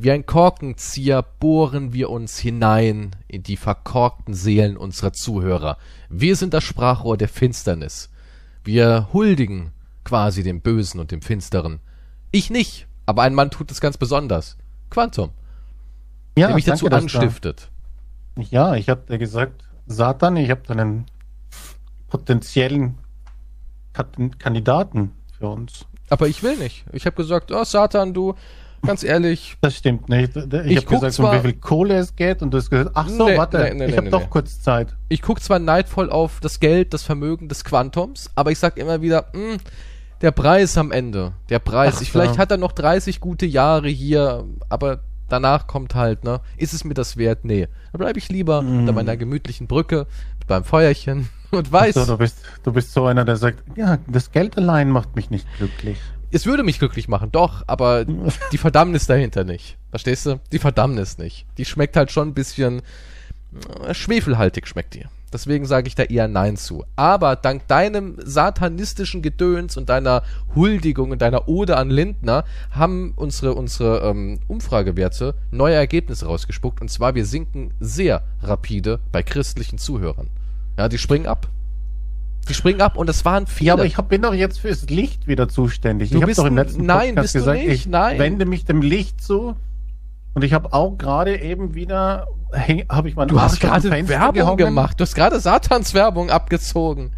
Wie ein Korkenzieher bohren wir uns hinein in die verkorkten Seelen unserer Zuhörer. Wir sind das Sprachrohr der Finsternis. Wir huldigen quasi dem Bösen und dem Finsteren. Ich nicht, aber ein Mann tut es ganz besonders. Quantum. Ja, der mich dazu danke, dass anstiftet. Da, ja, ich habe dir gesagt, Satan, ich habe da einen potenziellen Kandidaten für uns. Aber ich will nicht. Ich habe gesagt, oh Satan, du, ganz ehrlich, Das stimmt nicht. Ich, Ich habe gesagt, zwar- um wie viel Kohle es geht und du hast gesagt, ach so, Nee, warte, nee, nee, ich habe doch kurz Zeit. ich gucke zwar neidvoll auf das Geld, das Vermögen des Quantums, aber ich sag immer wieder, mh, der Preis am Ende, der Preis. Ach ich, vielleicht hat er noch 30 gute Jahre hier, aber danach kommt halt, ne, ist es mir das wert? Nee. Da bleibe ich lieber Mm. unter meiner gemütlichen Brücke mit meinem Feuerchen und weiß, So, du, bist, du bist so einer, der sagt, ja, das Geld allein macht mich nicht glücklich. Es würde mich glücklich machen, doch, aber die Verdammnis dahinter nicht. Verstehst du? Die Verdammnis nicht. Die schmeckt halt schon ein bisschen äh, schwefelhaltig schmeckt die. Deswegen sage ich da eher Nein zu. Aber dank deinem satanistischen Gedöns und deiner Huldigung und deiner Ode an Lindner haben unsere, unsere ähm, Umfragewerte neue Ergebnisse rausgespuckt. Und zwar, wir sinken sehr rapide bei christlichen Zuhörern. Ja, die springen ab. Die springen ab und das waren viele. Ja, aber ich hab, bin doch jetzt fürs Licht wieder zuständig. Du ich habe bist doch im letzten nein, Podcast bist du gesagt, nicht, ich nein. wende mich dem Licht zu. Und ich habe auch gerade eben wieder, habe ich meinen Du hast gerade Werbung gehangen. gemacht. Du hast gerade Satans Werbung abgezogen.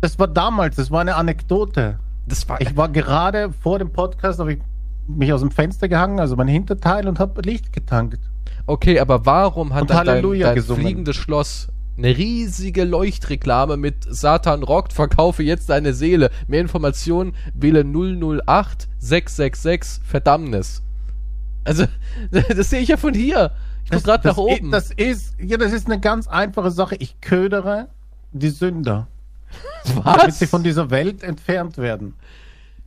Das war damals, das war eine Anekdote. Das war. Ich war gerade vor dem Podcast, habe ich mich aus dem Fenster gehangen, also mein Hinterteil, und habe Licht getankt. okay, aber warum hat Und dann dein, Halleluja dein fliegendes Schloss eine riesige Leuchtreklame mit Satan rockt, verkaufe jetzt deine Seele. Mehr Informationen wähle 008 666 Verdammnis. Also, das sehe ich ja von hier. Ich guck gerade nach das, oben. Das ist, ja, das ist eine ganz einfache Sache. Ich ködere die Sünder, damit Was? sie von dieser Welt entfernt werden.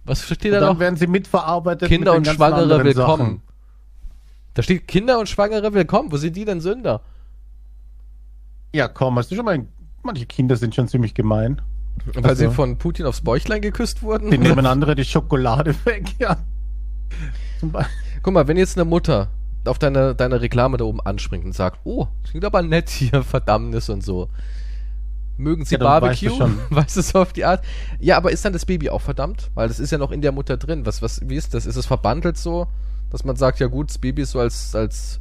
Was steht da dann noch? werden sie mitverarbeitet Kinder mit und Schwangere willkommen. Sachen. Da steht Kinder und Schwangere willkommen. Wo sind die denn Sünder? Ja, komm, hast du schon mal. Manche Kinder sind schon ziemlich gemein. Weil sie so. von Putin aufs Bäuchlein geküsst wurden? Die nehmen andere die Schokolade weg, ja. Guck mal, wenn jetzt eine Mutter auf deine, deine Reklame da oben anspringt und sagt, oh, das klingt aber nett hier, Verdammnis und so. Mögen Sie Ja, dann weißt Barbecue? du. Weißt du so auf die Art? Ja, aber ist dann das Baby auch verdammt? Weil das ist ja noch in der Mutter drin. Was, was, wie ist das? Ist es verbandelt so, dass man sagt, ja gut, das Baby ist so als, als,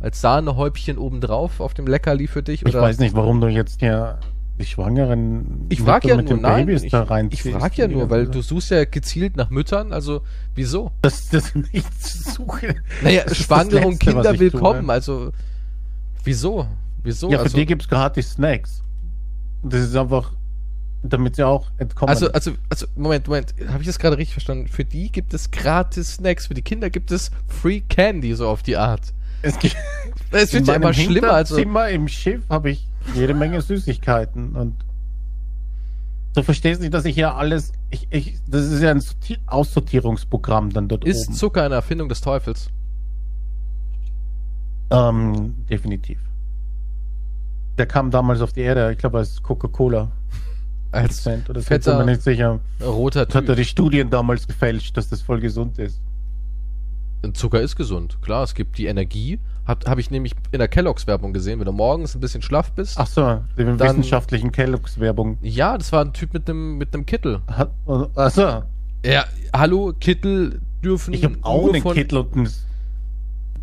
als Sahnehäubchen obendrauf auf dem Leckerli für dich? Ich Oder? weiß nicht, warum du jetzt hier die Schwangeren Ich Mütter ja mit nur, den nein, Babys ich, da ich reinziehst. frage ja nur, weil du suchst ja gezielt nach Müttern, also wieso? Das, das nicht suche. Naja, Schwangere und Kinder ich willkommen, tue. also wieso? Wieso? Ja, für also, die gibt's gratis Snacks. Das ist einfach, damit sie auch entkommen. also, also, also, Moment, Moment, habe ich das gerade richtig verstanden? Für die gibt es gratis Snacks, für die Kinder gibt es Free Candy, so auf die Art. Es gibt, Es wird ja immer schlimmer, also. Hinterzimmer im Schiff habe ich jede Menge Süßigkeiten und du verstehst nicht, dass ich ja alles, ich, ich, das ist ja ein Sorti- Aussortierungsprogramm dann dort Ist oben. Zucker eine Erfindung des Teufels? Ähm, definitiv. Der kam damals auf die Erde, ich glaube als Coca-Cola. Als Produzent oder fetter- bin mir nicht sicher. roter Das hat er Typ. die Studien damals gefälscht, dass das voll gesund ist. Zucker ist gesund, klar, es gibt die Energie. Habe ich nämlich in der Kelloggs-Werbung gesehen, wenn du morgens ein bisschen schlaff bist. Ach so, die Dann- wissenschaftlichen Kelloggs-Werbung. Ja, das war ein Typ mit einem mit einem Kittel. Hat- Ach so, Ja, hallo, Kittel dürfen ich habe auch einen Kittel und ein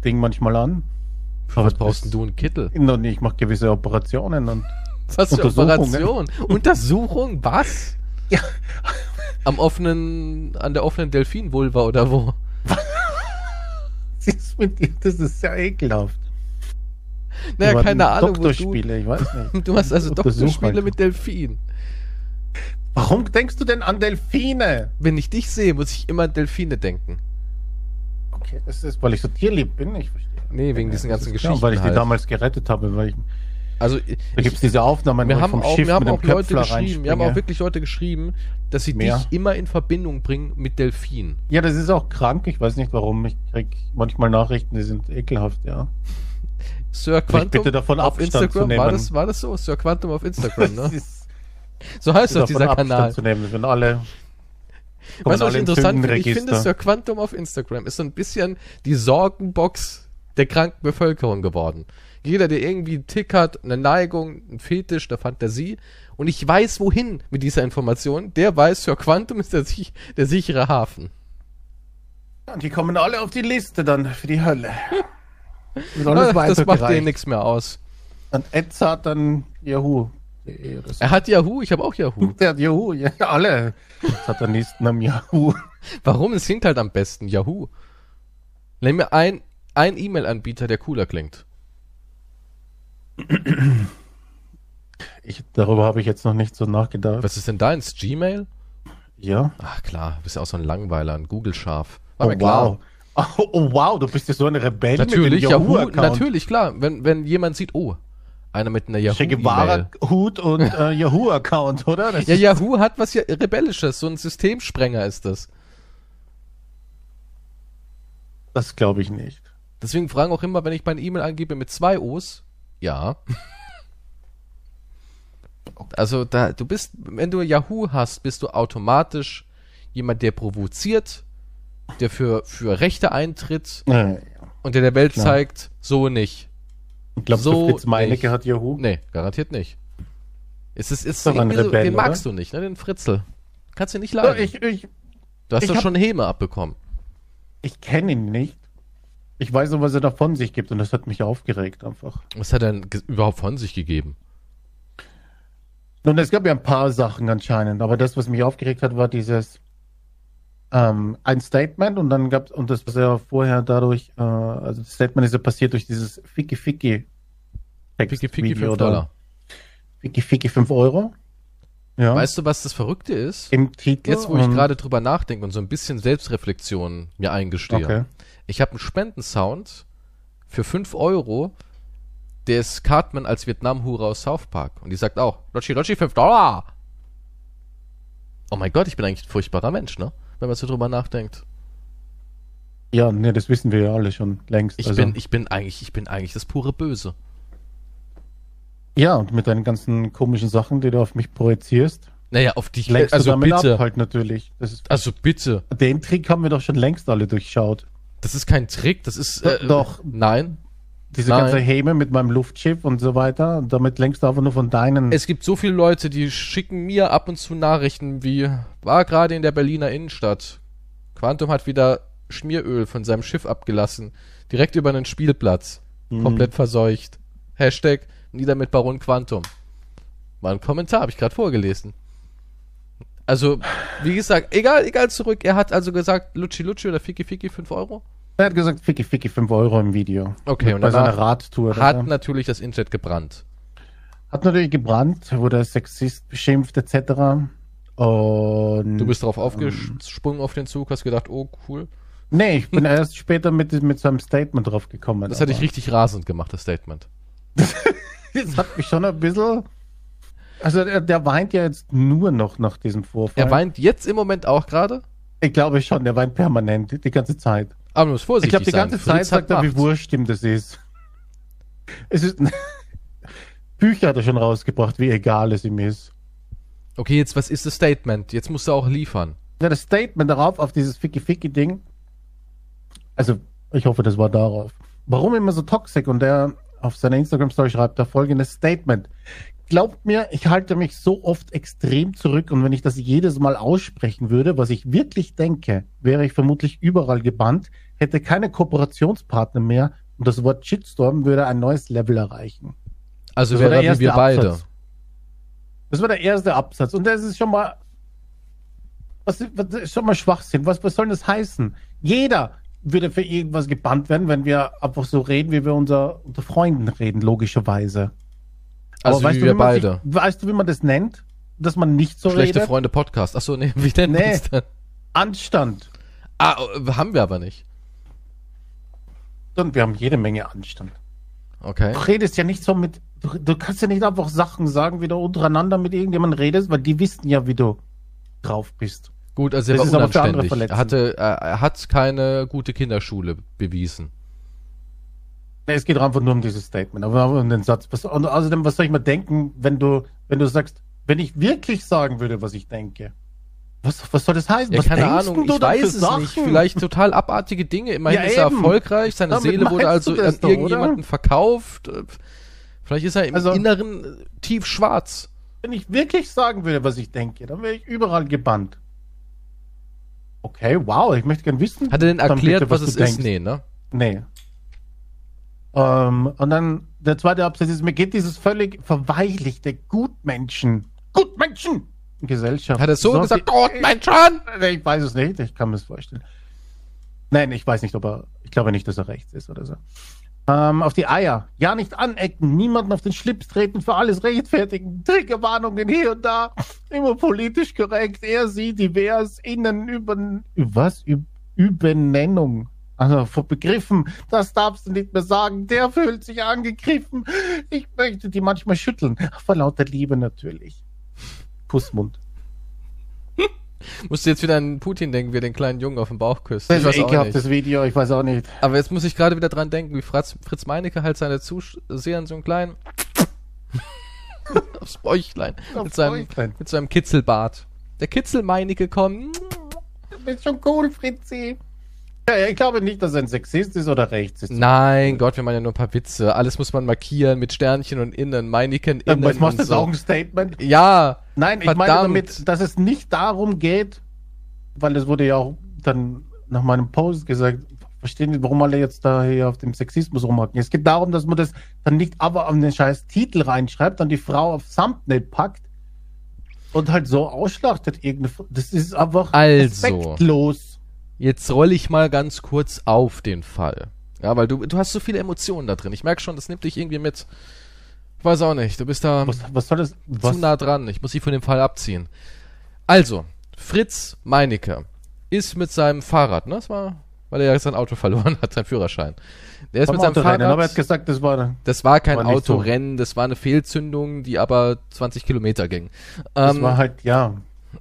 Ding manchmal an. Was das- brauchst denn du einen Kittel? Noch nicht, ich mache gewisse Operationen und Was für. Operation? Untersuchung? Was? Ja. Am offenen, an der offenen Delfinvulva oder wo? was ist mit dir? Das ist sehr ekelhaft. Naja, keine Ahnung, wo du, Doktorspiele, ich weiß nicht. du hast also Doktorspiele mit Delfin. Warum denkst du denn an Delfine? Wenn ich dich sehe, muss ich immer an Delfine denken. Okay, das ist, weil ich so tierlieb bin, ich verstehe. Nee, wegen diesen das ganzen ist klar, Geschichten Weil ich die halt. damals gerettet habe, weil ich, Also, da gibt es diese Aufnahmen, wir haben vom auch, Schiff wir haben mit dem auch Leute geschrieben, wir haben auch wirklich Leute geschrieben, dass sie Mehr? dich immer in Verbindung bringen mit Delfinen. Ja, das ist auch krank, ich weiß nicht warum. Ich krieg manchmal Nachrichten, die sind ekelhaft, ja. Sir Quantum bitte davon auf Abstand Instagram, zu war das, war das so? Sir Quantum auf Instagram, ne? ist So heißt doch dieser Abstand Kanal. zu nehmen, wenn alle Weißt du, was ich interessant finde? Ich finde, Sir Quantum auf Instagram ist so ein bisschen die Sorgenbox der kranken Bevölkerung geworden. Jeder, der irgendwie einen Tick hat, eine Neigung, einen Fetisch, eine Fantasie und ich weiß, wohin mit dieser Information, der weiß, Sir Quantum ist der, der sichere Hafen. Und die kommen alle auf die Liste dann für die Hölle. Ah, alles das macht denen nichts mehr aus. Und Ed hat dann Yahoo. Er hat Yahoo, ich habe auch Yahoo. der hat Yahoo, ja, alle. Nächsten am Yahoo. Warum? Es klingt halt am besten, Yahoo. Nenn mir ein, ein E-Mail-Anbieter, der cooler klingt. Ich, darüber habe ich jetzt noch nicht so nachgedacht. Was ist denn deins? Gmail? Ja. Ach klar, du bist ja auch so ein Langweiler, ein Google-Scharf. Oh wow. Oh, oh wow, du bist ja so ein Rebell Natürlich, mit dem Yahoo, Yahoo-Account. natürlich, klar. Wenn, wenn jemand sieht, oh, einer mit einer Che Yahoo-E-Mail. Guevara-Hut und äh, Yahoo-Account, oder? Das Ja, Yahoo hat was ja Rebellisches, so ein Systemsprenger ist das. Das glaube ich nicht. Deswegen fragen auch immer, wenn ich meine E-Mail angebe mit zwei O's, ja. Also da, du bist, wenn du Yahoo hast, bist du automatisch jemand, der provoziert, der für, für Rechte eintritt Äh, und der der Welt Klar. zeigt, so nicht. Ich glaube, So Fritz Meinecke nicht. hat Yahoo. Nee, garantiert nicht. Es ist, ist doch ein irgendwie so, den oder? magst du nicht, ne, den Fritzel. Kannst du nicht Ja, leiden. ich ich, du hast doch hab- schon Häme abbekommen. ich kenne ihn nicht. Ich weiß nur, was er da von sich gibt und das hat mich aufgeregt einfach. Was hat er denn überhaupt von sich gegeben? Nun, es gab ja ein paar Sachen anscheinend, aber das, was mich aufgeregt hat, war dieses ähm, ein Statement und dann gab und das, was er vorher dadurch, äh, also das Statement ist ja passiert durch dieses Ficky Ficky Text Ficky Ficky Video 5 da. Dollar. Ficky Ficky 5 Euro. Ja. Weißt du, was das Verrückte ist? Im Titel. Jetzt, wo ich gerade drüber nachdenke und so ein bisschen Selbstreflexion mir eingestehe. Okay. Ich habe einen Spendensound für 5 Euro, der ist Cartman als Vietnam-Hure aus South Park. Und die sagt auch, Lotschi, Lotschi, 5 Dollar. Oh mein Gott, ich bin eigentlich ein furchtbarer Mensch, ne? Wenn man so drüber nachdenkt. Ja, nee, das wissen wir ja alle schon längst. Ich also, bin, ich bin eigentlich, ich bin eigentlich das pure Böse. ja, und mit deinen ganzen komischen Sachen, die du auf mich projizierst, Naja, auf dich, lenkst also bitte. ab halt natürlich. Also bitte. den Trick haben wir doch schon längst alle durchschaut. Das ist kein Trick, das ist, äh, Doch. Nein. Diese Nein. ganze Häme mit meinem Luftschiff und so weiter. Und damit lenkst du einfach nur von deinen. Es gibt so viele Leute, die schicken mir ab und zu Nachrichten wie, war gerade in der Berliner Innenstadt. Quantum hat wieder Schmieröl von seinem Schiff abgelassen. Direkt über einen Spielplatz. Mhm. Komplett verseucht. Hashtag nieder mit Baron Quantum. War ein Kommentar, habe ich gerade vorgelesen. Also, wie gesagt, egal, egal zurück. Er hat also gesagt, Lutschi Lutschi oder Fiki Fiki 5 Euro. Er hat gesagt, Ficky Ficky 5 Euro im Video. Okay, Mit und bei seiner Radtour. Hat so. natürlich das Internet gebrannt. hat natürlich gebrannt, wurde Sexist beschimpft etc. Und Du bist drauf aufgesprungen auf den Zug, hast gedacht, oh cool. nee, ich bin erst später mit, mit so einem Statement drauf gekommen. Das hat dich aber richtig rasend gemacht, das Statement. Das hat mich schon ein bisschen. Also der, der weint ja jetzt nur noch nach diesem Vorfall. Er weint jetzt im Moment auch gerade, Ich glaube schon, der weint permanent, die ganze Zeit. Aber du musst Ich vorsichtig glaube, die sein. ganze Zeit Fritz hat sagt er, wie wurscht ihm das ist. Es ist. Bücher hat er schon rausgebracht, wie egal es ihm ist. Okay, jetzt was ist das Statement? Jetzt musst du auch liefern. Ja, das Statement darauf, auf dieses Ficky-Ficky-Ding. Also, ich hoffe, das war darauf. Warum immer so toxic? Und der auf seiner Instagram-Story schreibt da folgendes Statement. Glaubt mir, ich halte mich so oft extrem zurück und wenn ich das jedes Mal aussprechen würde, was ich wirklich denke, wäre ich vermutlich überall gebannt, hätte keine Kooperationspartner mehr und das Wort Shitstorm würde ein neues Level erreichen. Also Das wäre der wie wir beide. Absatz. Das war der erste Absatz. Und das ist schon mal. Was, was ist schon mal Schwachsinn. Was, was soll das heißen? Jeder würde für irgendwas gebannt werden, wenn wir einfach so reden, wie wir unter, unter Freunden reden, logischerweise. Also wie du, wir beide. Sich, weißt du, wie man das nennt? Dass man nicht so Schlechte redet? Freunde Podcast. Achso, nee, wie nennt Nee. man's denn? Anstand. Ah, äh, haben wir aber nicht. Und wir haben jede Menge Anstand. Okay. Du redest ja nicht so mit. Du, kannst ja nicht einfach Sachen sagen, wie du untereinander mit irgendjemandem redest, weil die wissen ja, wie du drauf bist. Gut, also er Das war aber unanständig. Er, hatte, er hat keine gute Kinderschule bewiesen. Nee, es geht einfach nur um dieses Statement, aber um den Satz. Was, und außerdem, was soll ich mir denken, wenn du, wenn du sagst, wenn ich wirklich sagen würde, was ich denke, Was, was soll das heißen? Ja, was keine denkst Ahnung, du ich weiß es Sachen? nicht. Vielleicht total abartige Dinge. Immerhin Ja, ist er eben. erfolgreich, seine Damit Seele wurde also an doch, irgendjemanden oder? verkauft. Äh, Vielleicht ist er im Also- Inneren tief schwarz. Wenn ich wirklich sagen würde, was ich denke, dann wäre ich überall gebannt. Okay, wow, ich möchte gern wissen. Hat er denn erklärt, bitte, was, du es denkst. ist? Nee, ne? Nee. Ähm, und dann der zweite Absatz ist, mir geht dieses völlig verweichlichte Gutmenschen, Gutmenschen Gesellschaft. Hat er so, gesagt, Gott, mein Schan! Nee, Ich weiß es nicht, ich kann mir es vorstellen. Nein, ich weiß nicht, ob er, ich glaube nicht, dass er rechts ist oder so. Ähm, auf die Eier. Ja, nicht anecken, niemanden auf den Schlips treten, für alles rechtfertigen, Triggerwarnungen hier und da, immer politisch korrekt, er, sie, divers, innen, über, was? Üb, Übernennung. Also vor Begriffen, das darfst du nicht mehr sagen, der fühlt sich angegriffen. Ich möchte die manchmal schütteln. Vor lauter Liebe natürlich. Kussmund. Musst du jetzt wieder an Putin denken, wie er den kleinen Jungen auf den Bauch küsst. Das Ich ist weiß ein auch ekelhaftes. Video, ich weiß auch nicht. Aber jetzt muss ich gerade wieder dran denken, wie Fritz, Fritz Meinecke halt seine Zusehern so einen kleinen aufs Bäuchlein Aufs mit seinem, Bäuchlein. mit seinem Kitzelbart. Der Kitzel Meinecke kommt. Du bist schon cool, Fritzi. Ja, ich glaube nicht, dass er ein Sexist ist oder rechts ist. Nein, Gott, wir meinen ja nur ein paar Witze. Alles muss man markieren mit Sternchen und innen, Meineken innen. Was machst du jetzt auch ein Statement? Ja, Nein, ich meine Verdammt. damit, dass es nicht darum geht, weil es wurde ja auch dann nach meinem Post gesagt, verstehen nicht, warum alle jetzt da hier auf dem Sexismus rumhacken. Es geht darum, dass man das dann nicht aber an den scheiß Titel reinschreibt, dann die Frau aufs Thumbnail packt und halt so ausschlachtet. Das ist einfach Also. respektlos. Jetzt rolle ich mal ganz kurz auf den Fall. Ja, weil du, du hast so viele Emotionen da drin. Ich merke schon, das nimmt dich irgendwie mit. Ich weiß auch nicht, du bist da Was, was soll das? Was? zu nah dran. Ich muss dich von dem Fall abziehen. Also, Fritz Meinecke ist mit seinem Fahrrad, ne? Das war, weil er ja sein Auto verloren hat, sein Führerschein. Der ist mit seinem Autorennen, Fahrrad. aber er hat gesagt, das war, Das war kein War nicht so. Autorennen, das war eine Fehlzündung, die aber 20 Kilometer ging. das Ähm, war halt, ja.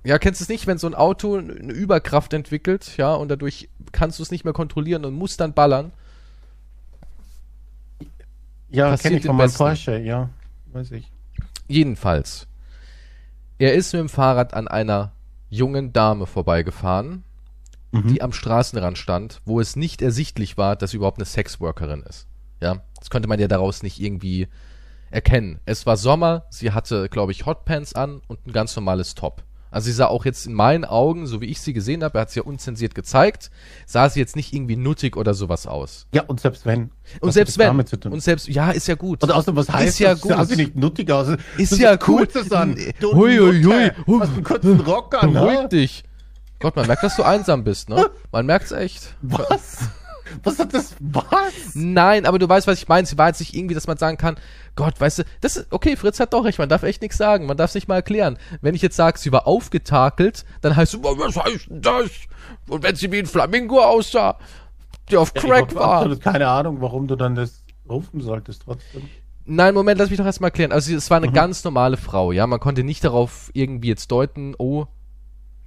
Ja, kennst du es nicht, wenn so ein Auto eine Überkraft entwickelt, ja, und dadurch kannst du es nicht mehr kontrollieren und musst dann ballern? Ja, Passiert kenne ich von meinem. Porsche, ja. Weiß ich. Jedenfalls. Er ist mit dem Fahrrad an einer jungen Dame vorbeigefahren, Mhm. die am Straßenrand stand, wo es nicht ersichtlich war, dass sie überhaupt eine Sexworkerin ist. Ja, das konnte man ja daraus nicht irgendwie erkennen. Es war Sommer, sie hatte, glaube ich, Hotpants an und ein ganz normales Top. Also sie sah auch jetzt in meinen Augen, so wie ich sie gesehen habe, er hat sie ja unzensiert gezeigt, sah sie jetzt nicht irgendwie nuttig oder sowas aus. Ja, und selbst wenn. Und selbst wenn. Und selbst, ja, ist ja gut. Und außerdem, was heißt ist ja das? gut. Sah sie nicht nuttig aus. Ist ja gut. an. Nee. Du Hui, hui, hui. Hast einen kurzen Rock an, Beruhig ne? dich. Gott, man merkt, dass du einsam bist, ne? Man merkt's echt. Was? Was hat das? Was? Nein, aber du weißt, was ich meine. Sie war jetzt nicht irgendwie, dass man sagen kann, Gott, weißt du, das ist, okay, Fritz hat doch recht, man darf echt nichts sagen, man darf es nicht mal erklären. Wenn ich jetzt sage, sie war aufgetakelt, dann heißt es, was heißt denn das? Und wenn sie wie ein Flamingo aussah, der auf Ich Crack hab war. absolut keine Ahnung, warum du dann das rufen solltest trotzdem. Nein, Moment, lass mich doch erstmal erklären. Also, es war eine Mhm. ganz normale Frau, ja. Man konnte nicht darauf irgendwie jetzt deuten, oh,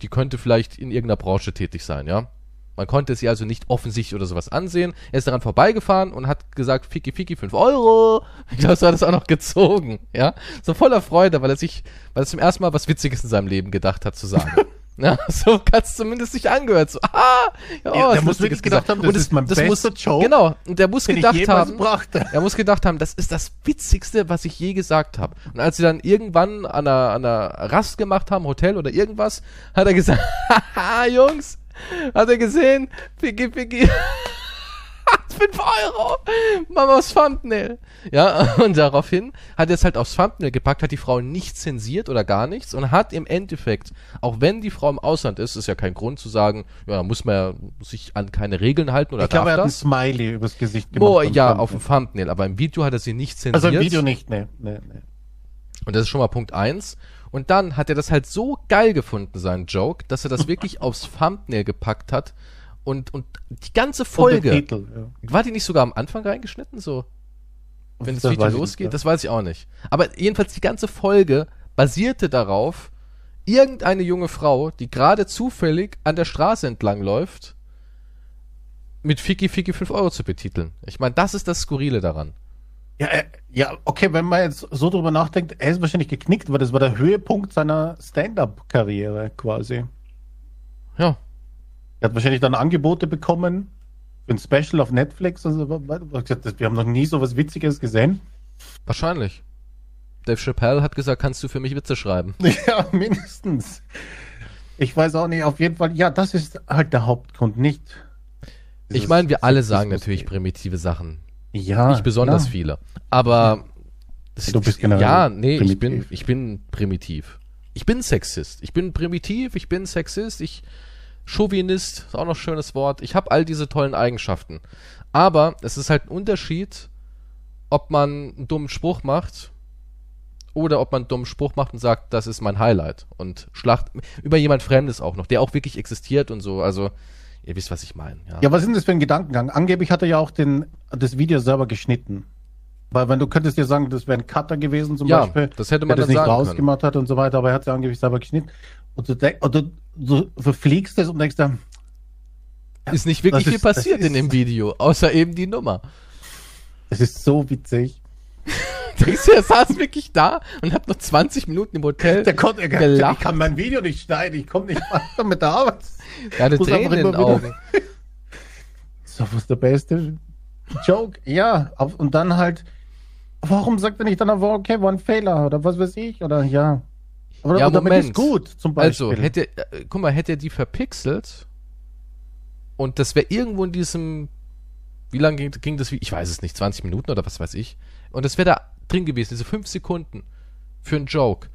die könnte vielleicht in irgendeiner Branche tätig sein, ja. Man konnte sie also nicht offensichtlich oder sowas ansehen. Er ist daran vorbeigefahren und hat gesagt, Fiki Fiki, 5 Euro. Ich glaube, so hat es auch noch gezogen, ja. So voller Freude, weil er sich, weil er zum ersten Mal was Witziges in seinem Leben gedacht hat zu sagen. Ja, so hat es zumindest sich angehört. So, ah, ja, oh, Ja, der muss wirklich gedacht haben, das Und es- ist mein das bester muss, Joke, Genau, und der muss gedacht haben, brachte. er muss gedacht haben, das ist das Witzigste, was ich je gesagt habe. Und als sie dann irgendwann an einer, an einer Rast gemacht haben, Hotel oder irgendwas, hat er gesagt, haha, Jungs, hat er gesehen, Piggy, Piggy, 5 Euro, Mamas Thumbnail. Ja, und daraufhin hat er es halt aufs Thumbnail gepackt, hat die Frau nicht zensiert oder gar nichts und hat im Endeffekt, auch wenn die Frau im Ausland ist, ist ja kein Grund zu sagen, ja, muss man ja sich an keine Regeln halten oder Ich glaube, er darf hat ein das. Smiley übers Gesicht gemacht. Boah, beim ja, Thumbnail. auf dem Thumbnail, aber im Video hat er sie nicht zensiert. Also im Video nicht, ne. ne, ne. Und das ist schon mal Punkt eins. Und dann hat er das halt so geil gefunden, seinen Joke, dass er das wirklich aufs Thumbnail gepackt hat. Und, und die ganze Folge. Untertitel, ja. War die nicht sogar am Anfang reingeschnitten? So, wenn das, Das Video losgeht? nicht, Das weiß ich auch nicht. Aber jedenfalls die ganze Folge basierte darauf, irgendeine junge Frau, die gerade zufällig an der Straße entlang läuft, mit Fiki Fiki 5 Euro zu betiteln. Ich meine, das ist das Skurrile daran. Ja, äh, ja, okay, wenn man jetzt so drüber nachdenkt, er ist wahrscheinlich geknickt, weil das war der Höhepunkt seiner Stand-up-Karriere quasi. Ja. Er hat wahrscheinlich dann Angebote bekommen für ein Special auf Netflix. Also, wir haben noch nie so was Witziges gesehen. Wahrscheinlich. Dave Chappelle hat gesagt, kannst du für mich Witze schreiben? Ja, mindestens. Ich weiß auch nicht, auf jeden Fall, ja, das ist halt der Hauptgrund, nicht. Ich meine, wir alle sagen natürlich primitive Sachen. Ja. Nicht besonders klar. viele. Aber das- Du bist generell Ja, nee, ich bin, primitiv. ich bin primitiv. Ich bin Sexist. Ich bin primitiv, ich bin Sexist, ich Chauvinist, ist auch noch ein schönes Wort. Ich habe all diese tollen Eigenschaften. Aber es ist halt ein Unterschied, ob man einen dummen Spruch macht oder ob man einen dummen Spruch macht und sagt, das ist mein Highlight und schlacht über jemand Fremdes auch noch, der auch wirklich existiert und so. Also, ihr wisst, was ich meine. Ja. Ja, was ist denn das für ein Gedankengang? Angeblich hat er ja auch den, das Video selber geschnitten. Weil wenn du könntest dir sagen, das wäre ein Cutter gewesen zum Ja, Beispiel, das hätte der man das dann nicht sagen können. rausgemacht hat und so weiter, aber er hat es ja angeblich selber geschnitten. Und du, denk, und du, du verfliegst es und denkst dann, Ist nicht wirklich Das viel ist- das passiert in dem Video, außer eben die Nummer. es ist so witzig. Denkst du, er saß wirklich da und hat noch 20 Minuten im Hotel. Der konnte, er, Gelacht. ich kann mein Video nicht schneiden, ich komme nicht weiter mit der Arbeit. er hatte Tränen in den Augen. So was der beste Joke. Ja, und dann halt, warum sagt er nicht dann aber, okay, war ein Fehler oder was weiß ich oder ja. Aber Ja, damit Moment. ist gut, zum Beispiel. Also, hätte, äh, guck mal, hätte er die verpixelt und das wäre irgendwo in diesem, wie lange ging, ging das, wie- ich weiß es nicht, 20 Minuten oder was weiß ich. Und das wäre da drin gewesen, diese 5 Sekunden für einen Joke.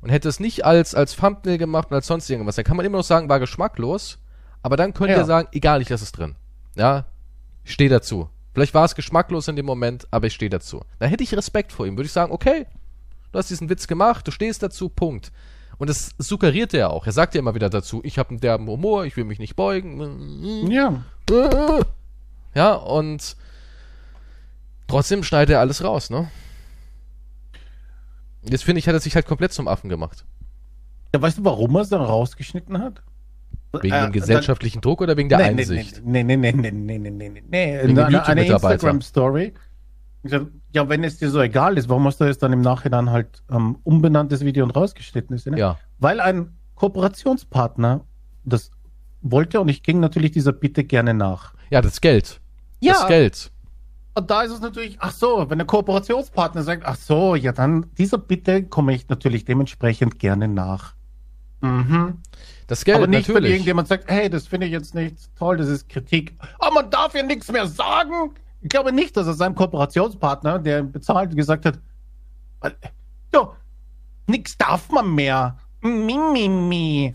Und hätte es nicht als, als Thumbnail gemacht und als sonst irgendwas, dann kann man immer noch sagen, war geschmacklos, aber dann könnte Ja. er sagen, egal, ich lasse es drin. Ja, ich stehe dazu. Vielleicht war es geschmacklos in dem Moment, aber ich stehe dazu. Da hätte ich Respekt vor ihm, würde ich sagen, okay, du hast diesen Witz gemacht, du stehst dazu, Punkt. Und das suggeriert er auch. Er sagt ja immer wieder dazu, ich habe einen derben Humor, ich will mich nicht beugen. ja. Ja, und trotzdem schneidet er alles raus, ne? Jetzt finde ich, hat er sich halt komplett zum Affen gemacht. Ja, weißt du, warum er es dann rausgeschnitten hat? Wegen äh, dem gesellschaftlichen dann, Druck oder wegen der nee, Einsicht? Nee, nee, nee, nee, nee, nee, nee, nee. nee. Wegen eine, eine Instagram-Story. Ja, wenn es dir so egal ist, warum hast du es dann im Nachhinein halt ähm, umbenanntes Video und rausgeschnitten? Ist, ne? Ja. Weil ein Kooperationspartner das wollte und ich ging natürlich dieser Bitte gerne nach. Ja, das Geld. Ja. Das Geld. Und da ist es natürlich, ach so, wenn der Kooperationspartner sagt, ach so, ja dann, dieser Bitte komme ich natürlich dementsprechend gerne nach. Mhm. Das Geld, Aber nicht, wenn natürlich. irgendjemand sagt, hey, das finde ich jetzt nicht toll, das ist Kritik. Aber man darf ja nichts mehr sagen. Ich glaube nicht, dass er seinem Kooperationspartner, der bezahlt, gesagt hat, ja, nichts darf man mehr. Mi, mi, mi.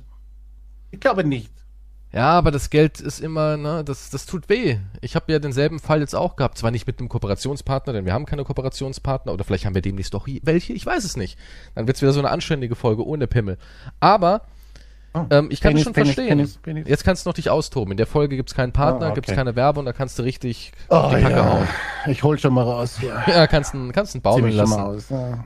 Ich glaube nicht. Ja, aber das Geld ist immer, ne, das, das tut weh. Ich habe ja denselben Fall jetzt auch gehabt. Zwar nicht mit einem Kooperationspartner, denn wir haben keine Kooperationspartner, oder vielleicht haben wir demnächst doch welche, ich weiß es nicht. Dann wird's wieder so eine anständige Folge ohne Pimmel. Aber Oh, ähm, ich kann Penis, das schon Penis, verstehen. Penis. Jetzt kannst du noch dich austoben. In der Folge gibt's keinen Partner, Ah, okay. gibt's keine Werbung, da kannst du richtig Oh, die Kacke ja. hauen. Ich hol schon mal raus. Ja. Ja, kannst kannst einen baumeln lassen. mal aus. Ja.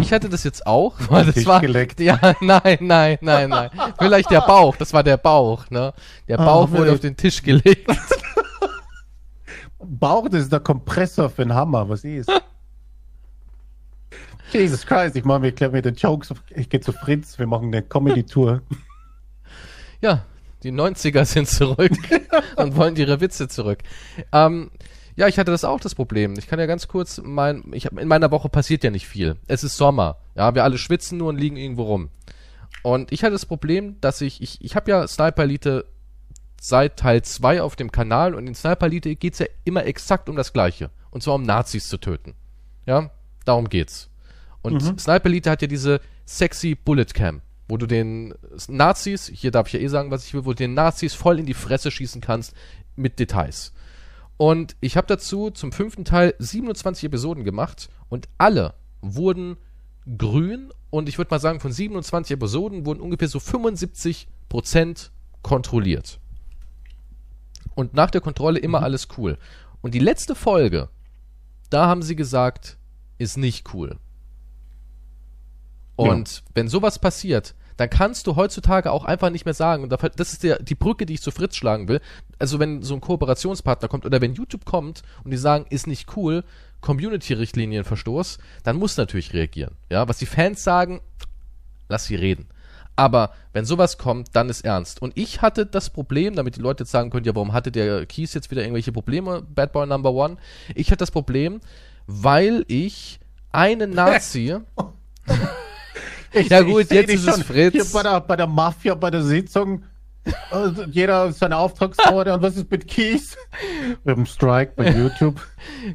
Ich hatte das jetzt auch, weil das Tisch war geleckt. ja nein, nein, nein, nein. Vielleicht der Bauch, das war der Bauch, ne? Der Ah, Bauch wurde wild. auf den Tisch gelegt. Bauch, das ist der Kompressor für den Hammer, was ist? Jesus Christ, ich mache mir gleich mit den Jokes. Ich gehe zu Fritz, wir machen eine Comedy-Tour. Ja, die 90er sind zurück und wollen ihre Witze zurück. Ähm, ja, ich hatte das auch das Problem. Ich kann ja ganz kurz mein, ich hab, in meiner Woche passiert ja nicht viel. Es ist Sommer. Ja, wir alle schwitzen nur und liegen irgendwo rum. Und ich hatte das Problem, dass ich, ich, ich habe ja Sniper Elite seit Teil 2 auf dem Kanal und in Sniper Elite geht's ja immer exakt um das Gleiche. Und zwar um Nazis zu töten. Ja, darum geht's. Und Sniper Elite hat ja diese sexy Bullet Cam, wo du den Nazis, hier darf ich ja eh sagen, was ich will, wo du den Nazis voll in die Fresse schießen kannst mit Details. Und ich habe dazu zum fünften Teil 27 Episoden gemacht und alle wurden grün und ich würde mal sagen, von 27 Episoden wurden ungefähr so 75% kontrolliert. Und nach der Kontrolle immer alles cool. Und die letzte Folge, da haben sie gesagt, ist nicht cool. Und wenn sowas passiert, dann kannst du heutzutage auch einfach nicht mehr sagen, und das ist der, die Brücke, die ich zu Fritz schlagen will. Also wenn so ein Kooperationspartner kommt oder wenn YouTube kommt und die sagen, ist nicht cool, Community-Richtlinienverstoß, dann muss natürlich reagieren. Ja, was die Fans sagen, lass sie reden. Aber wenn sowas kommt, dann ist ernst. Und ich hatte das Problem, damit die Leute jetzt sagen können, ja, warum hatte der Kies jetzt wieder irgendwelche Probleme, Bad Boy Number One? Ich hatte das Problem, weil ich einen Nazi. Ich, Ja gut, ich jetzt ist es schon Fritz. Hier bei der, bei der Mafia, bei der Sitzung. äh, Jeder seine Auftragsorte und was ist mit Keys? Wir haben Strike bei YouTube.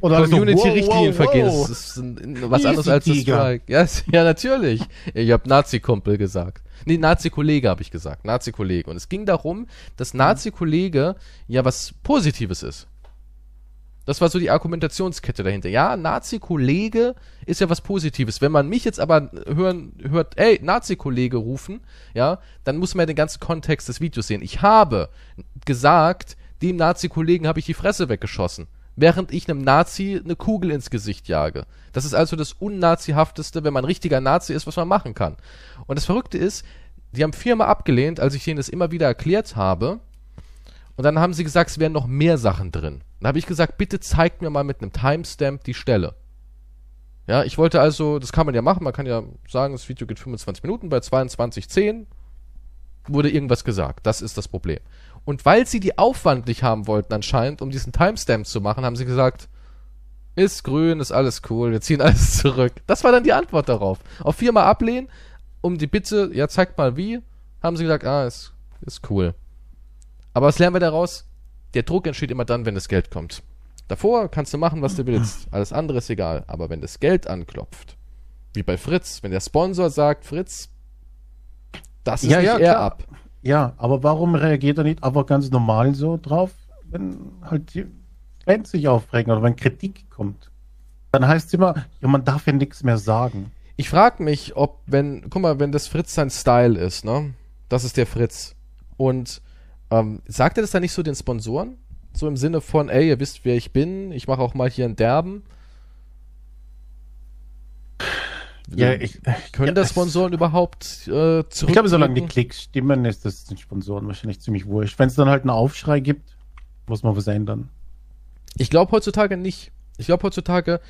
So, Community-Richtlinien wow, wow, vergessen. wow. Das ist ein, was anderes als Tiger. Strike. Ja, s- ja, natürlich. Ich habe Nazi-Kumpel gesagt. Nee, Nazi-Kollege habe ich gesagt. Nazi-Kollege. Und es ging darum, dass Nazi-Kollege ja was Positives ist. Das war so die Argumentationskette dahinter. Ja, Nazi-Kollege ist ja was Positives. Wenn man mich jetzt aber hören, hört, ey, Nazi-Kollege rufen, ja, dann muss man ja den ganzen Kontext des Videos sehen. Ich habe gesagt, dem Nazi-Kollegen habe ich die Fresse weggeschossen, während ich einem Nazi eine Kugel ins Gesicht jage. Das ist also das Unnazihafteste, wenn man richtiger Nazi ist, was man machen kann. Und das Verrückte ist, die haben viermal abgelehnt, als ich denen das immer wieder erklärt habe. Und dann haben sie gesagt, es wären noch mehr Sachen drin. Dann habe ich gesagt, bitte zeigt mir mal mit einem Timestamp die Stelle. Ja, ich wollte also, das kann man ja machen, man kann ja sagen, das Video geht 25 Minuten, bei 22.10 wurde irgendwas gesagt. Das ist das Problem. Und weil sie die Aufwand nicht haben wollten anscheinend, um diesen Timestamp zu machen, haben sie gesagt, ist grün, ist alles cool, wir ziehen alles zurück. Das war dann die Antwort darauf. Auf viermal ablehnen, um die Bitte, ja, zeigt mal wie, haben sie gesagt, ah, ist, ist cool. Aber was lernen wir daraus? Der Druck entsteht immer dann, wenn das Geld kommt. Davor kannst du machen, was du willst. Alles andere ist egal. Aber wenn das Geld anklopft, wie bei Fritz, wenn der Sponsor sagt, Fritz, das ist Ja, ja, er ab. Ja, aber warum reagiert er nicht einfach ganz normal so drauf, wenn halt die Fans sich aufregen oder wenn Kritik kommt? Dann heißt es immer, ja, man darf ja nichts mehr sagen. Ich frage mich, ob, wenn, guck mal, wenn das Fritz sein Style ist, ne? Das ist der Fritz. Und ähm, sagt er das dann nicht so den Sponsoren? So im Sinne von, ey, ihr wisst, wer ich bin, ich mache auch mal hier einen Derben. Ja, ich, Können ja, das Sponsoren überhaupt äh, zurück? Ich glaube, solange die Klicks stimmen, ist das den Sponsoren wahrscheinlich ziemlich wurscht. Wenn es dann halt einen Aufschrei gibt, muss man was ändern. Ich glaube heutzutage nicht. Ich glaube heutzutage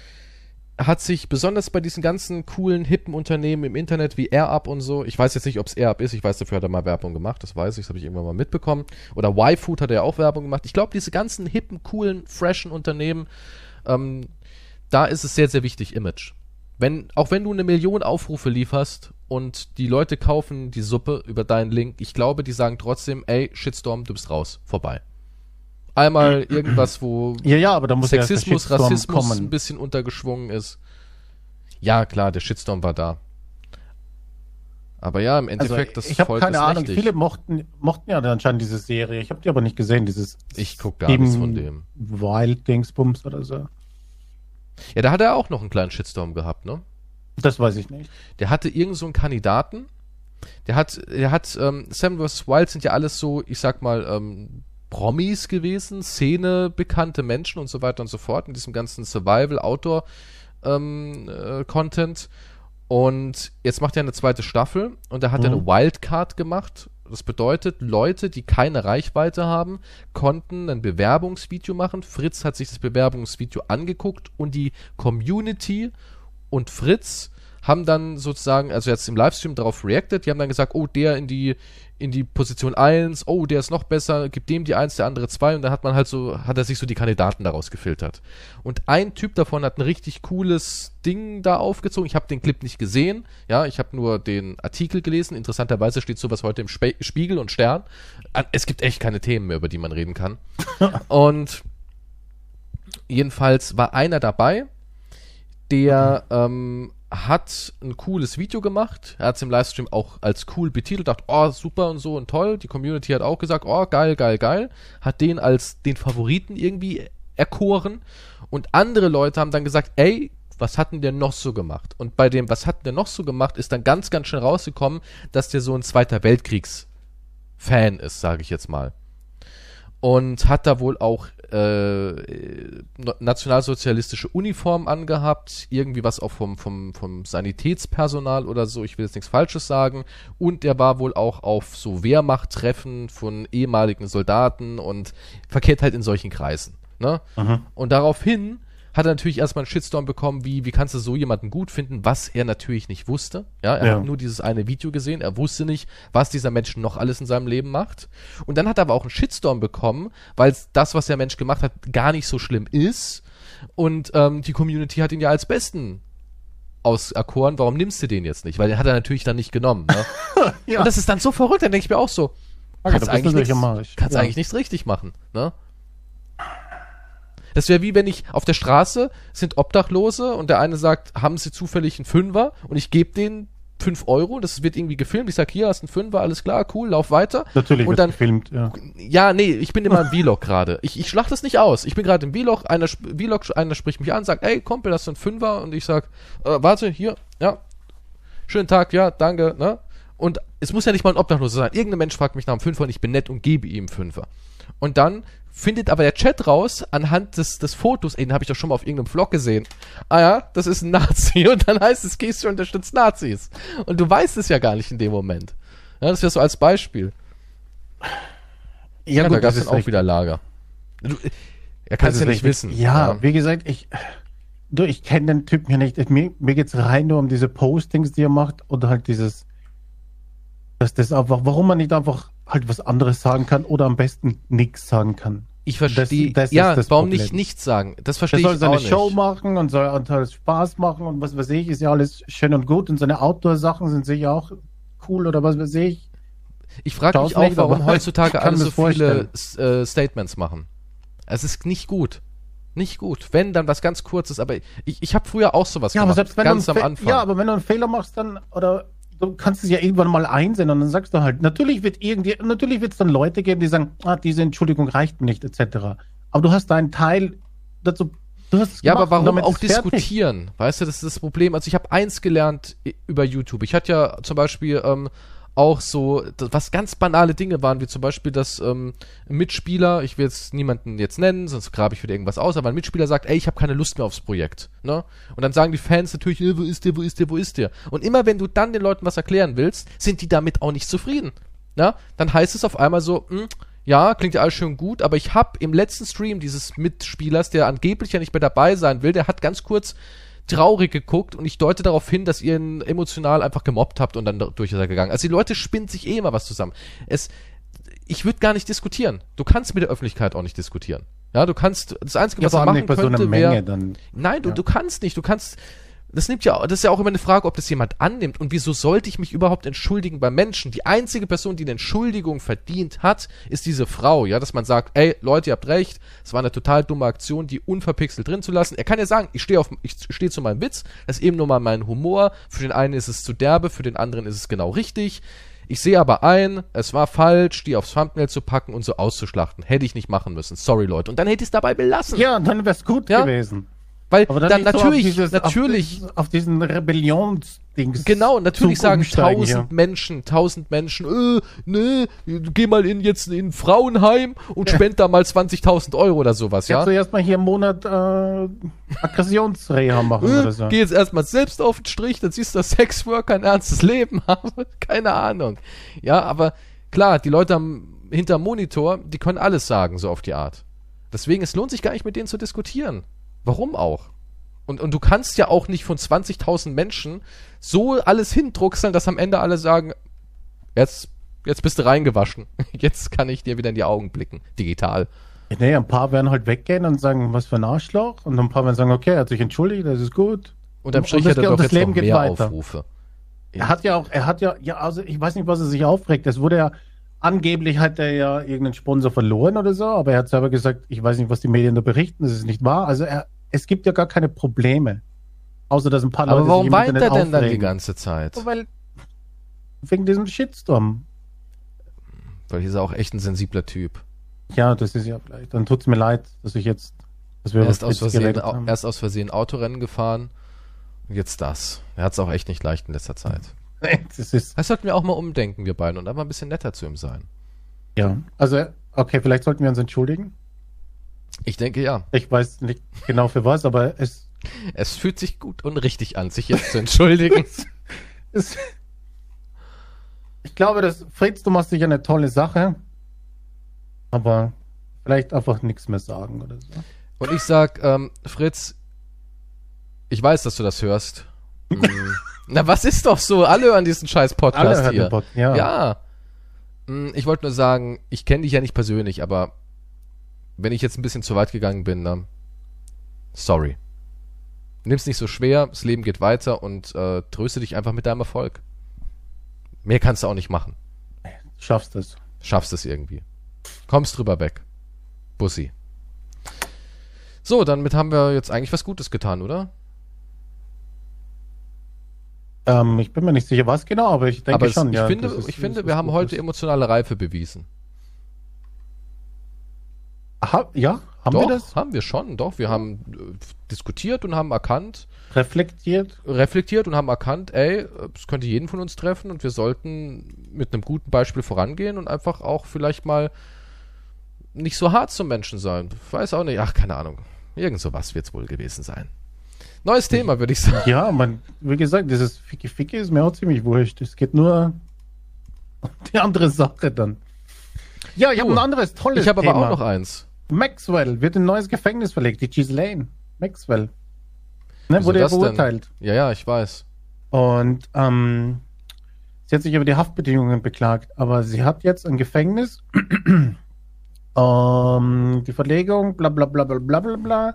hat sich besonders bei diesen ganzen coolen, hippen Unternehmen im Internet wie AirUp und so, ich weiß jetzt nicht, ob es AirUp ist, ich weiß, dafür hat er mal Werbung gemacht, das weiß ich, das habe ich irgendwann mal mitbekommen. Oder Y-Food hat er ja auch Werbung gemacht. Ich glaube, diese ganzen hippen, coolen, freshen Unternehmen, ähm, da ist es sehr, sehr wichtig, Image. Wenn, auch wenn du eine Million Aufrufe lieferst und die Leute kaufen die Suppe über deinen Link, ich glaube, die sagen trotzdem, ey, Shitstorm, du bist raus, vorbei. Einmal irgendwas, wo Ja, ja, aber da muss Sexismus, ja Rassismus ein kommen. bisschen untergeschwungen ist. Ja, klar, der Shitstorm war da. Aber ja, im Also, Endeffekt, das ich habe keine Ahnung. mächtig. Viele mochten, mochten ja anscheinend diese Serie. Ich habe die aber nicht gesehen, dieses Ich guck gar nichts von dem. Wild Dingsbums oder so. Ja, da hat er auch noch einen kleinen Shitstorm gehabt, ne? Das weiß ich nicht. Der hatte irgend so einen Kandidaten. Der hat, der hat, ähm, Sam vs. Wild sind ja alles so, ich sag mal, ähm, Promis gewesen, Szene, bekannte Menschen und so weiter und so fort in diesem ganzen Survival, Outdoor ähm, äh, Content. Und jetzt macht er eine zweite Staffel und da hat er Mhm. eine Wildcard gemacht. Das bedeutet, Leute, die keine Reichweite haben, konnten ein Bewerbungsvideo machen. Fritz hat sich das Bewerbungsvideo angeguckt und die Community und Fritz haben dann sozusagen, also jetzt im Livestream darauf reacted, die haben dann gesagt, oh, der in die, in die Position 1, oh, der ist noch besser, gibt dem die 1, der andere 2 und dann hat man halt so, hat er sich so die Kandidaten daraus gefiltert. Und ein Typ davon hat ein richtig cooles Ding da aufgezogen. Ich habe den Clip nicht gesehen, ja, ich habe nur den Artikel gelesen. Interessanterweise steht sowas heute im Spe Spiegel und Stern. Es gibt echt keine Themen mehr, über die man reden kann. und jedenfalls war einer dabei, der ähm, hat ein cooles Video gemacht. Er hat es im Livestream auch als cool betitelt, dachte, oh, super und so und toll. Die Community hat auch gesagt, oh, geil, geil, geil. Hat den als den Favoriten irgendwie erkoren. Und andere Leute haben dann gesagt, ey, was hat denn der noch so gemacht? Und bei dem, was hat denn der noch so gemacht, ist dann ganz, ganz schnell rausgekommen, dass der so ein Zweiter Weltkriegs-Fan ist, sage ich jetzt mal und hat da wohl auch äh, nationalsozialistische Uniform angehabt, irgendwie was auch vom, vom, vom Sanitätspersonal oder so, ich will jetzt nichts Falsches sagen. Und er war wohl auch auf so Wehrmachttreffen von ehemaligen Soldaten und verkehrt halt in solchen Kreisen. Ne? Und daraufhin hat er natürlich erstmal einen Shitstorm bekommen, wie, wie kannst du so jemanden gut finden, was er natürlich nicht wusste. Ja, er Ja. hat nur dieses eine Video gesehen, er wusste nicht, was dieser Mensch noch alles in seinem Leben macht. Und dann hat er aber auch einen Shitstorm bekommen, weil das, was der Mensch gemacht hat, gar nicht so schlimm ist. Und ähm, die Community hat ihn ja als Besten auserkoren, warum nimmst du den jetzt nicht? Weil den hat er natürlich dann nicht genommen. Ne? Ja. Und das ist dann so verrückt, dann denke ich mir auch so, Okay, kannst bist eigentlich nichts, kannst Ja. eigentlich nichts richtig machen. Ne? Das wäre wie wenn ich auf der Straße sind Obdachlose und der eine sagt, haben sie zufällig einen Fünfer und ich gebe denen fünf Euro, das wird irgendwie gefilmt, ich sag, hier hast einen Fünfer, alles klar, cool, lauf weiter. Natürlich und dann gefilmt, ja. ja, nee, ich bin immer im Vlog gerade. Ich, ich schlach das nicht aus. Ich bin gerade im Vlog, einer, Vlog, einer spricht mich an, sagt, ey, Kumpel, hast du einen Fünfer? Und ich sag, äh, warte, hier, ja, schönen Tag, ja, danke, ne? Und es muss ja nicht mal ein Obdachloser sein. Irgendein Mensch fragt mich nach einem Fünfer und ich bin nett und gebe ihm Fünfer. Und dann findet aber der Chat raus, anhand des, des Fotos, ey, den habe ich doch schon mal auf irgendeinem Vlog gesehen. Ah ja, das ist ein Nazi. Und dann heißt es, gehst du unterstützt Nazis. Und du weißt es ja gar nicht in dem Moment. Ja, das wäre so als Beispiel. Ja, da gab das es dann auch wieder Lager. Du, er kann es ja nicht wissen. Ja, wie gesagt, ich, du, ich kenne den Typen ja nicht. Mir, mir geht's rein nur um diese Postings, die er macht und halt dieses, dass das einfach, warum man nicht einfach halt was anderes sagen kann oder am besten nichts sagen kann. Ich verstehe. Ja, warum Problem. nicht nichts sagen? Das Er verstehe soll ich seine auch nicht. Show machen und soll soll Spaß machen und was weiß ich, ist ja alles schön und gut und seine Outdoor-Sachen sind sicher auch cool oder was weiß ich. Ich frage mich auch, warum aber heutzutage alle so viele vorstellen. äh, Statements machen. Es ist nicht gut. Nicht gut. Wenn, dann was ganz Kurzes. Aber ich, ich habe früher auch sowas Ja, aber gemacht. selbst wenn ganz du am Anfang. Ja, aber wenn du einen Fehler machst, dann oder du kannst es ja irgendwann mal einsehen und dann sagst du halt, natürlich wird irgendwie, natürlich wird es dann Leute geben, die sagen, ah, diese Entschuldigung reicht mir nicht, etc. Aber du hast deinen Teil dazu. Du hast Ja, gemacht aber warum auch diskutieren? Weißt du, das ist das Problem. Also ich habe eins gelernt i- über YouTube. Ich hatte ja zum Beispiel ähm, auch so, was ganz banale Dinge waren, wie zum Beispiel, dass ähm, ein Mitspieler, ich will jetzt niemanden jetzt nennen, sonst grabe ich wieder irgendwas aus, aber ein Mitspieler sagt, ey, ich habe keine Lust mehr aufs Projekt. Ne? Und dann sagen die Fans natürlich, äh, wo ist der, wo ist der, wo ist der? Und immer wenn du dann den Leuten was erklären willst, sind die damit auch nicht zufrieden. Na? Dann heißt es auf einmal so, hm, ja, klingt ja alles schön gut, aber ich habe im letzten Stream dieses Mitspielers, der angeblich ja nicht mehr dabei sein will, der hat ganz kurz traurig geguckt und ich deute darauf hin, dass ihr ihn emotional einfach gemobbt habt und dann durch ist er gegangen. Also die Leute spinnen sich eh immer was zusammen. Es, ich würde gar nicht diskutieren. Du kannst mit der Öffentlichkeit auch nicht diskutieren. Ja, du kannst, das Einzige, Ja, was allem machen nicht bei so einer könnte, Menge wäre, dann. Nein, du, Ja. du kannst nicht. Du kannst. Das nimmt ja, das ist ja auch immer eine Frage, ob das jemand annimmt. Und wieso sollte ich mich überhaupt entschuldigen beim Menschen? Die einzige Person, die eine Entschuldigung verdient hat, ist diese Frau, ja, dass man sagt, ey, Leute, ihr habt recht, es war eine total dumme Aktion, die unverpixelt drin zu lassen. Er kann ja sagen, ich stehe auf, ich stehe zu meinem Witz, das ist eben nur mal mein Humor. Für den einen ist es zu derbe, für den anderen ist es genau richtig. Ich sehe aber ein, es war falsch, die aufs Thumbnail zu packen und so auszuschlachten. Hätte ich nicht machen müssen. Sorry, Leute. Und dann hätte ich es dabei belassen. Ja, dann wäre es gut Ja. gewesen. Weil dann, dann, so natürlich, auf dieses, natürlich, Auf, dieses, auf diesen Rebellionsdings. Genau, natürlich Zug sagen tausend hier. Menschen, tausend Menschen, äh, ne, geh mal in jetzt in ein Frauenheim und spend da mal 20.000 Euro oder sowas, Ja, ja? zuerst mal hier einen Monat äh, Aggressionsreha machen Äh, oder so. Geh jetzt erstmal selbst auf den Strich, dann siehst du, dass Sexworker ein ernstes Leben haben. Keine Ahnung. Ja, aber klar, die Leute am, hinterm Monitor, die können alles sagen, so auf die Art. Deswegen, es lohnt sich gar nicht mit denen zu diskutieren. Warum auch? Und, und du kannst ja auch nicht von 20.000 Menschen so alles hindruckseln, dass am Ende alle sagen, jetzt, jetzt bist du reingewaschen. Jetzt kann ich dir wieder in die Augen blicken. Digital. Nee, ein paar werden halt weggehen und sagen, was für ein Arschloch. Und ein paar werden sagen, okay, er hat sich entschuldigt, das ist gut. Und Strich das hat er doch und das jetzt noch Leben geht mehr. Aufrufe. Er hat ja auch, er hat ja, ja, also ich weiß nicht, was er sich aufregt. Es wurde ja, angeblich hat er ja irgendeinen Sponsor verloren oder so, aber er hat selber gesagt, ich weiß nicht, was die Medien da berichten, das ist nicht wahr. Also er, es gibt ja gar keine Probleme. Außer dass ein paar Aber Leute warum sich im weint Internet er denn dann die aufregen. ganze Zeit? Weil, wegen diesem Shitstorm. Weil hier ist er auch echt ein sensibler Typ. Ja, das ist ja vielleicht. Dann tut's mir leid, dass ich jetzt, dass wir Er ist, aus Versehen, erst aus Versehen Autorennen gefahren. Und jetzt das. Er hat es auch echt nicht leicht in letzter Zeit. Das ist, Das sollten wir auch mal umdenken, wir beiden, und einfach ein bisschen netter zu ihm sein. ja. Also, okay, vielleicht sollten wir uns entschuldigen. Ich denke ja. Ich weiß nicht genau für was, aber es Es fühlt sich gut und richtig an, sich jetzt zu entschuldigen. ist. Ich glaube, dass Fritz, du machst dich eine tolle Sache, aber vielleicht einfach nichts mehr sagen oder so. Und ich sag, ähm, Fritz, Ich weiß, dass du das hörst. Na, was ist doch so? Alle hören diesen scheiß Podcast Alle hören hier. den Pod- ja. Ja. Hm, Ich wollte nur sagen, ich kenne dich ja nicht persönlich, aber wenn ich jetzt ein bisschen zu weit gegangen bin, dann sorry. Nimm's nicht so schwer, das Leben geht weiter und äh, tröste dich einfach mit deinem Erfolg. Mehr kannst du auch nicht machen. Schaffst es. Schaffst es irgendwie. Kommst drüber weg. Bussi. So, damit haben wir jetzt eigentlich was Gutes getan, oder? Ähm, ich bin mir nicht sicher, was genau, aber ich denke Aber es, schon, ich ja. finde, ist- ich finde wir haben Gutes. heute emotionale Reife bewiesen. Ha, ja, haben doch, wir das? haben wir schon, doch. Wir haben äh, diskutiert und haben erkannt, Reflektiert? reflektiert und haben erkannt, ey, es könnte jeden von uns treffen und wir sollten mit einem guten Beispiel vorangehen und einfach auch vielleicht mal nicht so hart zum Menschen sein. Ich weiß auch nicht, ach, keine Ahnung. Irgend sowas wird es wohl gewesen sein. Neues Thema, würde ich sagen. Ja, man, wie gesagt, dieses Ficky Ficky ist mir auch ziemlich wurscht. Es geht nur um die andere Sache dann. Ja, ich habe ein anderes tolles Ich habe aber auch noch eins. Maxwell wird in ein neues Gefängnis verlegt, die Ghislaine. Maxwell. Ne, Wieso wurde ja das denn? verurteilt. Ja, ja, ich weiß. Und ähm, sie hat sich über die Haftbedingungen beklagt, aber sie hat jetzt ein Gefängnis. ähm, die Verlegung, bla bla bla bla bla bla bla.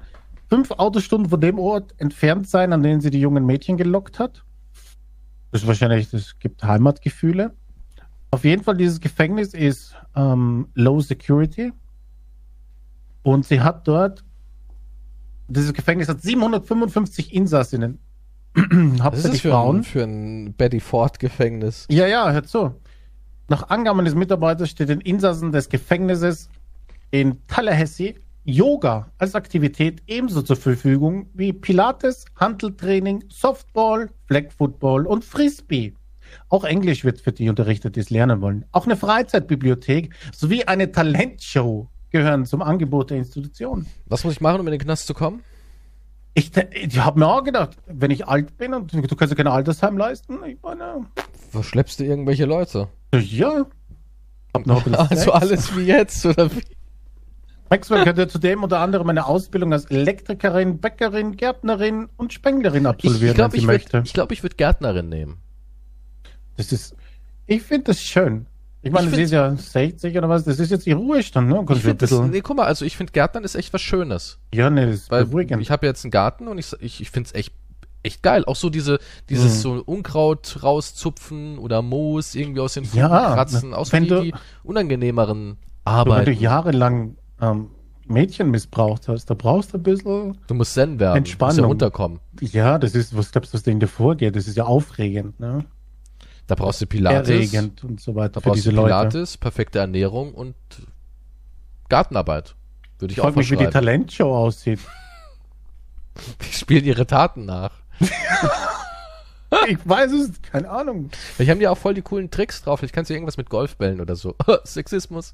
Fünf Autostunden von dem Ort entfernt sein, an den sie die jungen Mädchen gelockt hat. Das ist wahrscheinlich, das gibt Heimatgefühle. Auf jeden Fall, dieses Gefängnis ist ähm, Low Security. Und sie hat dort, dieses Gefängnis hat 755 Insassinnen. Hauptsächlich für Frauen. ein, für ein Betty Ford Gefängnis? Ja, ja, hört zu. Nach Angaben des Mitarbeiters steht den Insassen des Gefängnisses in Tallahassee Yoga als Aktivität ebenso zur Verfügung wie Pilates, Handeltraining, Softball, Flag Football und Frisbee. Auch Englisch wird für die unterrichtet, die es lernen wollen. Auch eine Freizeitbibliothek sowie eine Talentshow gehören zum Angebot der Institution. Was muss ich machen, um in den Knast zu kommen? Ich, ich habe mir auch gedacht, wenn ich alt bin und du kannst ja kein Altersheim leisten, ich meine, Verschleppst du irgendwelche Leute? ja. Hab noch Also alles wie jetzt, oder wie? Maxwell könnte zudem unter anderem eine Ausbildung als Elektrikerin, Bäckerin, Gärtnerin und Spenglerin Ich absolvieren, glaube, wenn sie ich möchte. würde glaub, ich würd Gärtnerin nehmen. Das ist, ich finde das schön. Ich meine, Ich sie ist ja 60 oder was, das ist jetzt ihr Ruhestand, ne? Ich find das, nee, guck mal, also ich finde Gärtnern ist echt was Schönes. ja, ne, das ist Weil beruhigend. ich habe jetzt einen Garten und ich, ich, ich finde es echt, echt geil. Auch so diese, dieses Mhm. so Unkraut rauszupfen oder Moos irgendwie aus den Fugen Ja, kratzen. Auch so die, die unangenehmeren Aber wenn du Arbeiten. jahrelang ähm, Mädchen missbraucht hast, da brauchst du ein bisschen, Du musst Zen werden, du musst ja Entspannung. runterkommen. ja, das ist, was glaubst du, was da in dir vorgeht? Das ist ja aufregend, ne? Da brauchst du Pilates, Erregend und so weiter da brauchst du Leute. Pilates, perfekte Ernährung und Gartenarbeit. Würde ich Ich auch mich, wie die. Talentshow aussieht. Die spielen ihre Taten nach. ich weiß es, keine Ahnung. Vielleicht haben die auch voll die coolen Tricks drauf. Vielleicht kannst du irgendwas mit Golfbällen oder so. Sexismus.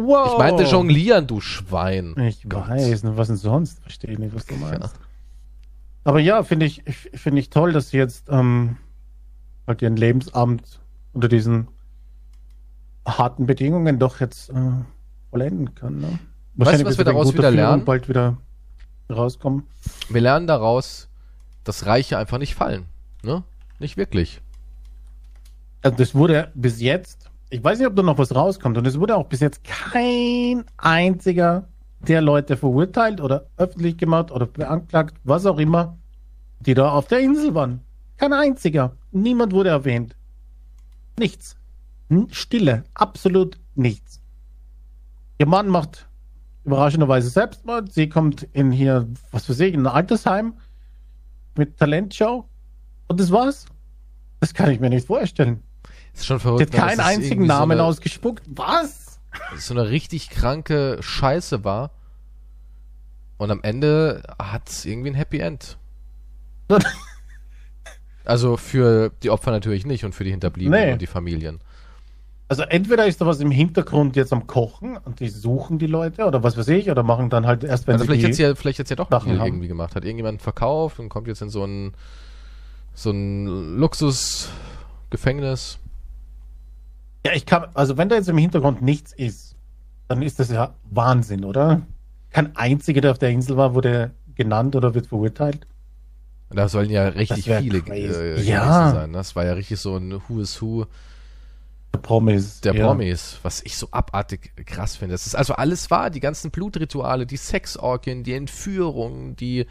Wow. Ich meinte jonglieren, du Schwein. Ich weiß, ne, was denn sonst? Verstehe nicht, was du meinst. Aber ja, finde ich, finde ich toll, dass sie jetzt ähm, halt ihren Lebensabend unter diesen harten Bedingungen doch jetzt äh, vollenden kann. Ne? Weißt du, was wir daraus wieder lernen? bald wieder rauskommen. Wir lernen daraus, dass Reiche einfach nicht fallen. Ne? Nicht wirklich. Also das wurde bis jetzt, ich weiß nicht, ob da noch was rauskommt, und es wurde auch bis jetzt kein einziger der Leute verurteilt oder öffentlich gemacht oder beanklagt, was auch immer, die da auf der Insel waren. Kein einziger. Niemand wurde erwähnt. Nichts. Stille. Absolut nichts. Ihr Mann macht überraschenderweise Selbstmord. Sie kommt in hier, was weiß ich, in ein Altersheim mit Talentshow. Und das war's. Das kann ich mir nicht vorstellen. Ist schon verrückt. hat ne, keinen einzigen Namen so eine, ausgespuckt. Was? so eine richtig kranke Scheiße war. Und am Ende hat es irgendwie ein Happy End. Also für die Opfer natürlich nicht und für die Hinterbliebenen Nee. und die Familien. Also entweder ist da was im Hintergrund jetzt am Kochen und die suchen die Leute oder was weiß ich oder machen dann halt erst, wenn Also sie vielleicht jetzt ja, vielleicht jetzt ja doch Sachen haben. irgendwie gemacht. Hat irgendjemand verkauft und kommt jetzt in so ein so ein Luxusgefängnis. Ja, ich kann, also wenn da jetzt im Hintergrund nichts ist, dann ist das ja Wahnsinn, oder? Kein einziger, der auf der Insel war, wurde genannt oder wird verurteilt. Und da sollen ja richtig viele äh, Ja. gewesen sein. Das war ja richtig so ein Who is Who Promis. der ja. Promis, was ich so abartig krass finde. Das ist also alles wahr, die ganzen Blutrituale, die Sexorgien, die Entführungen, die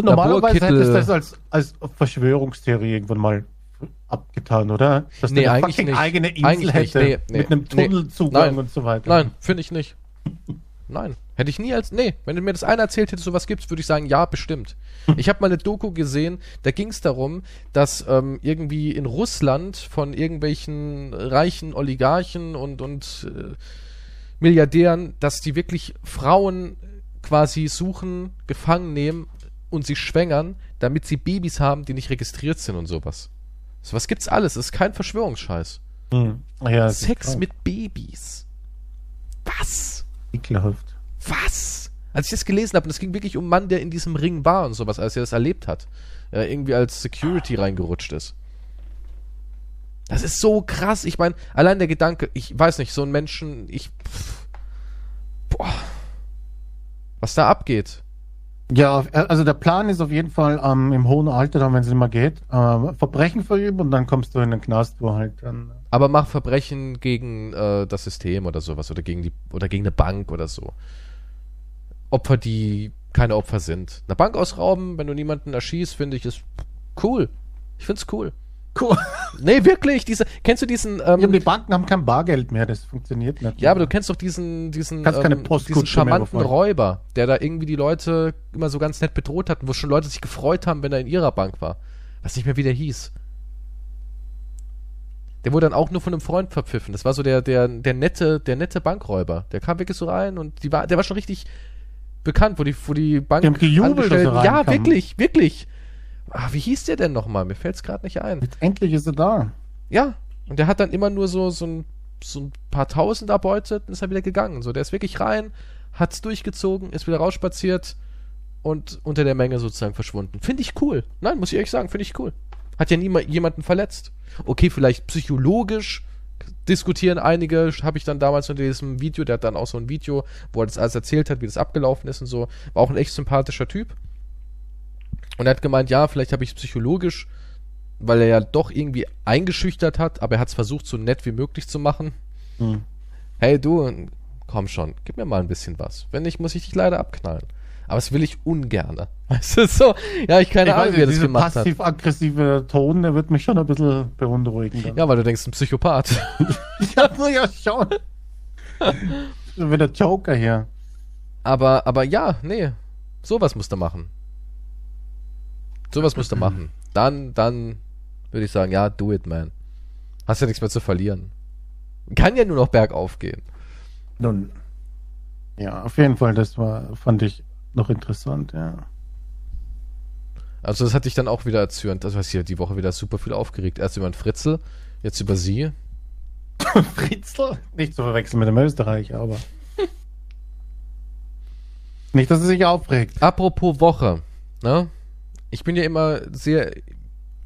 Normalerweise hättest du das als, als Verschwörungstheorie irgendwann mal abgetan, oder? Dass Nee, der eine eigentlich fucking nicht. eigene Insel Eigentlich nicht. hätte. Nee, nee, mit einem nee. Tunnelzugang Nein. und so weiter. Nein, finde ich nicht. Nein. Hätte ich nie als. Nee, wenn du mir das einer erzählt hättest, sowas gibt's, würde ich sagen, ja, bestimmt. Ich habe mal eine Doku gesehen, da ging es darum, dass ähm, irgendwie in Russland von irgendwelchen reichen Oligarchen und, und äh, Milliardären, dass die wirklich Frauen quasi suchen, gefangen nehmen und sie schwängern, damit sie Babys haben, die nicht registriert sind und sowas. Sowas gibt's alles, das ist kein Verschwörungsscheiß. Hm. Ja, Sex mit Babys. Was? Ekelhaft. Was? Als ich das gelesen habe, und es ging wirklich um einen Mann, der in diesem Ring war und sowas, als er das erlebt hat, äh, irgendwie als Security reingerutscht ist. Das ist so krass. Ich meine, allein der Gedanke, ich weiß nicht, so ein Menschen, ich. Pff, boah. Was da abgeht. Ja, also der Plan ist auf jeden Fall ähm, im hohen Alter, dann, wenn es mehr geht, äh, Verbrechen verüben und dann kommst du in den Knast, wo halt dann. Aber mach Verbrechen gegen äh, das System oder sowas oder gegen die oder gegen eine Bank oder so. Opfer, die keine Opfer sind. Eine Bank ausrauben, wenn du niemanden erschießt, finde ich, ist cool. Ich find's cool. Cool. Nee, wirklich, diese, kennst du diesen, Ja, ähm, die Banken haben kein Bargeld mehr, das funktioniert nicht. ja, aber du kennst doch diesen, diesen, Kannst keine ähm, diesen charmanten. Räuber, der da irgendwie die Leute immer so ganz nett bedroht hat, wo schon Leute sich gefreut haben, wenn er in ihrer Bank war. Was nicht mehr wie der hieß. Der wurde dann auch nur von einem Freund verpfiffen. Das war so der, der, der nette, der nette Bankräuber. Der kam wirklich so rein und die war, der war schon richtig bekannt, wo die, wo die Bank Die haben gejubelt, dass er ja, wirklich, wirklich. Ah, wie hieß der denn nochmal? Mir fällt's gerade nicht ein. Jetzt endlich ist er da. Ja, und der hat dann immer nur so, so, ein, so ein paar Tausend erbeutet und ist dann wieder gegangen. So, der ist wirklich rein, hat's durchgezogen, ist wieder rausspaziert und unter der Menge sozusagen verschwunden. Finde ich cool. Nein, muss ich ehrlich sagen, finde ich cool. Hat ja niemand jemanden verletzt. Okay, vielleicht psychologisch diskutieren einige, habe ich dann damals unter diesem Video, der hat dann auch so ein Video, wo er das alles erzählt hat, wie das abgelaufen ist und so. War auch ein echt sympathischer Typ. Und er hat gemeint, ja, vielleicht habe ich psychologisch weil er ja doch irgendwie eingeschüchtert hat, aber er hat es versucht, so nett wie möglich zu machen. Hm. Hey du, komm schon, gib mir mal ein bisschen was. Wenn nicht, muss ich dich leider abknallen. Aber das will ich ungerne. Weißt du, so, ja, ich keine Ich Ahnung, weiß wie er das gemacht hat. passiv-aggressive Ton, der wird mich schon ein bisschen beunruhigen. Dann. Ja, weil du denkst, ein Psychopath. ja, so, ja schon. wie der Joker hier. aber, aber ja, nee, sowas musst du machen. Sowas musst du machen. Dann, dann würde ich sagen, ja, do it, man. Hast ja nichts mehr zu verlieren. Kann ja nur noch bergauf gehen. Nun, ja, auf jeden Fall, das war, fand ich noch interessant, ja. Also das hatte ich dann auch wieder erzürnt. Das heißt hier die Woche wieder super viel aufgeregt. Erst über den Fritzel, jetzt über sie. Fritzl? Nicht zu verwechseln mit dem Österreicher, aber. Nicht, dass er sich aufregt. Apropos Woche, ne? Ich bin ja immer sehr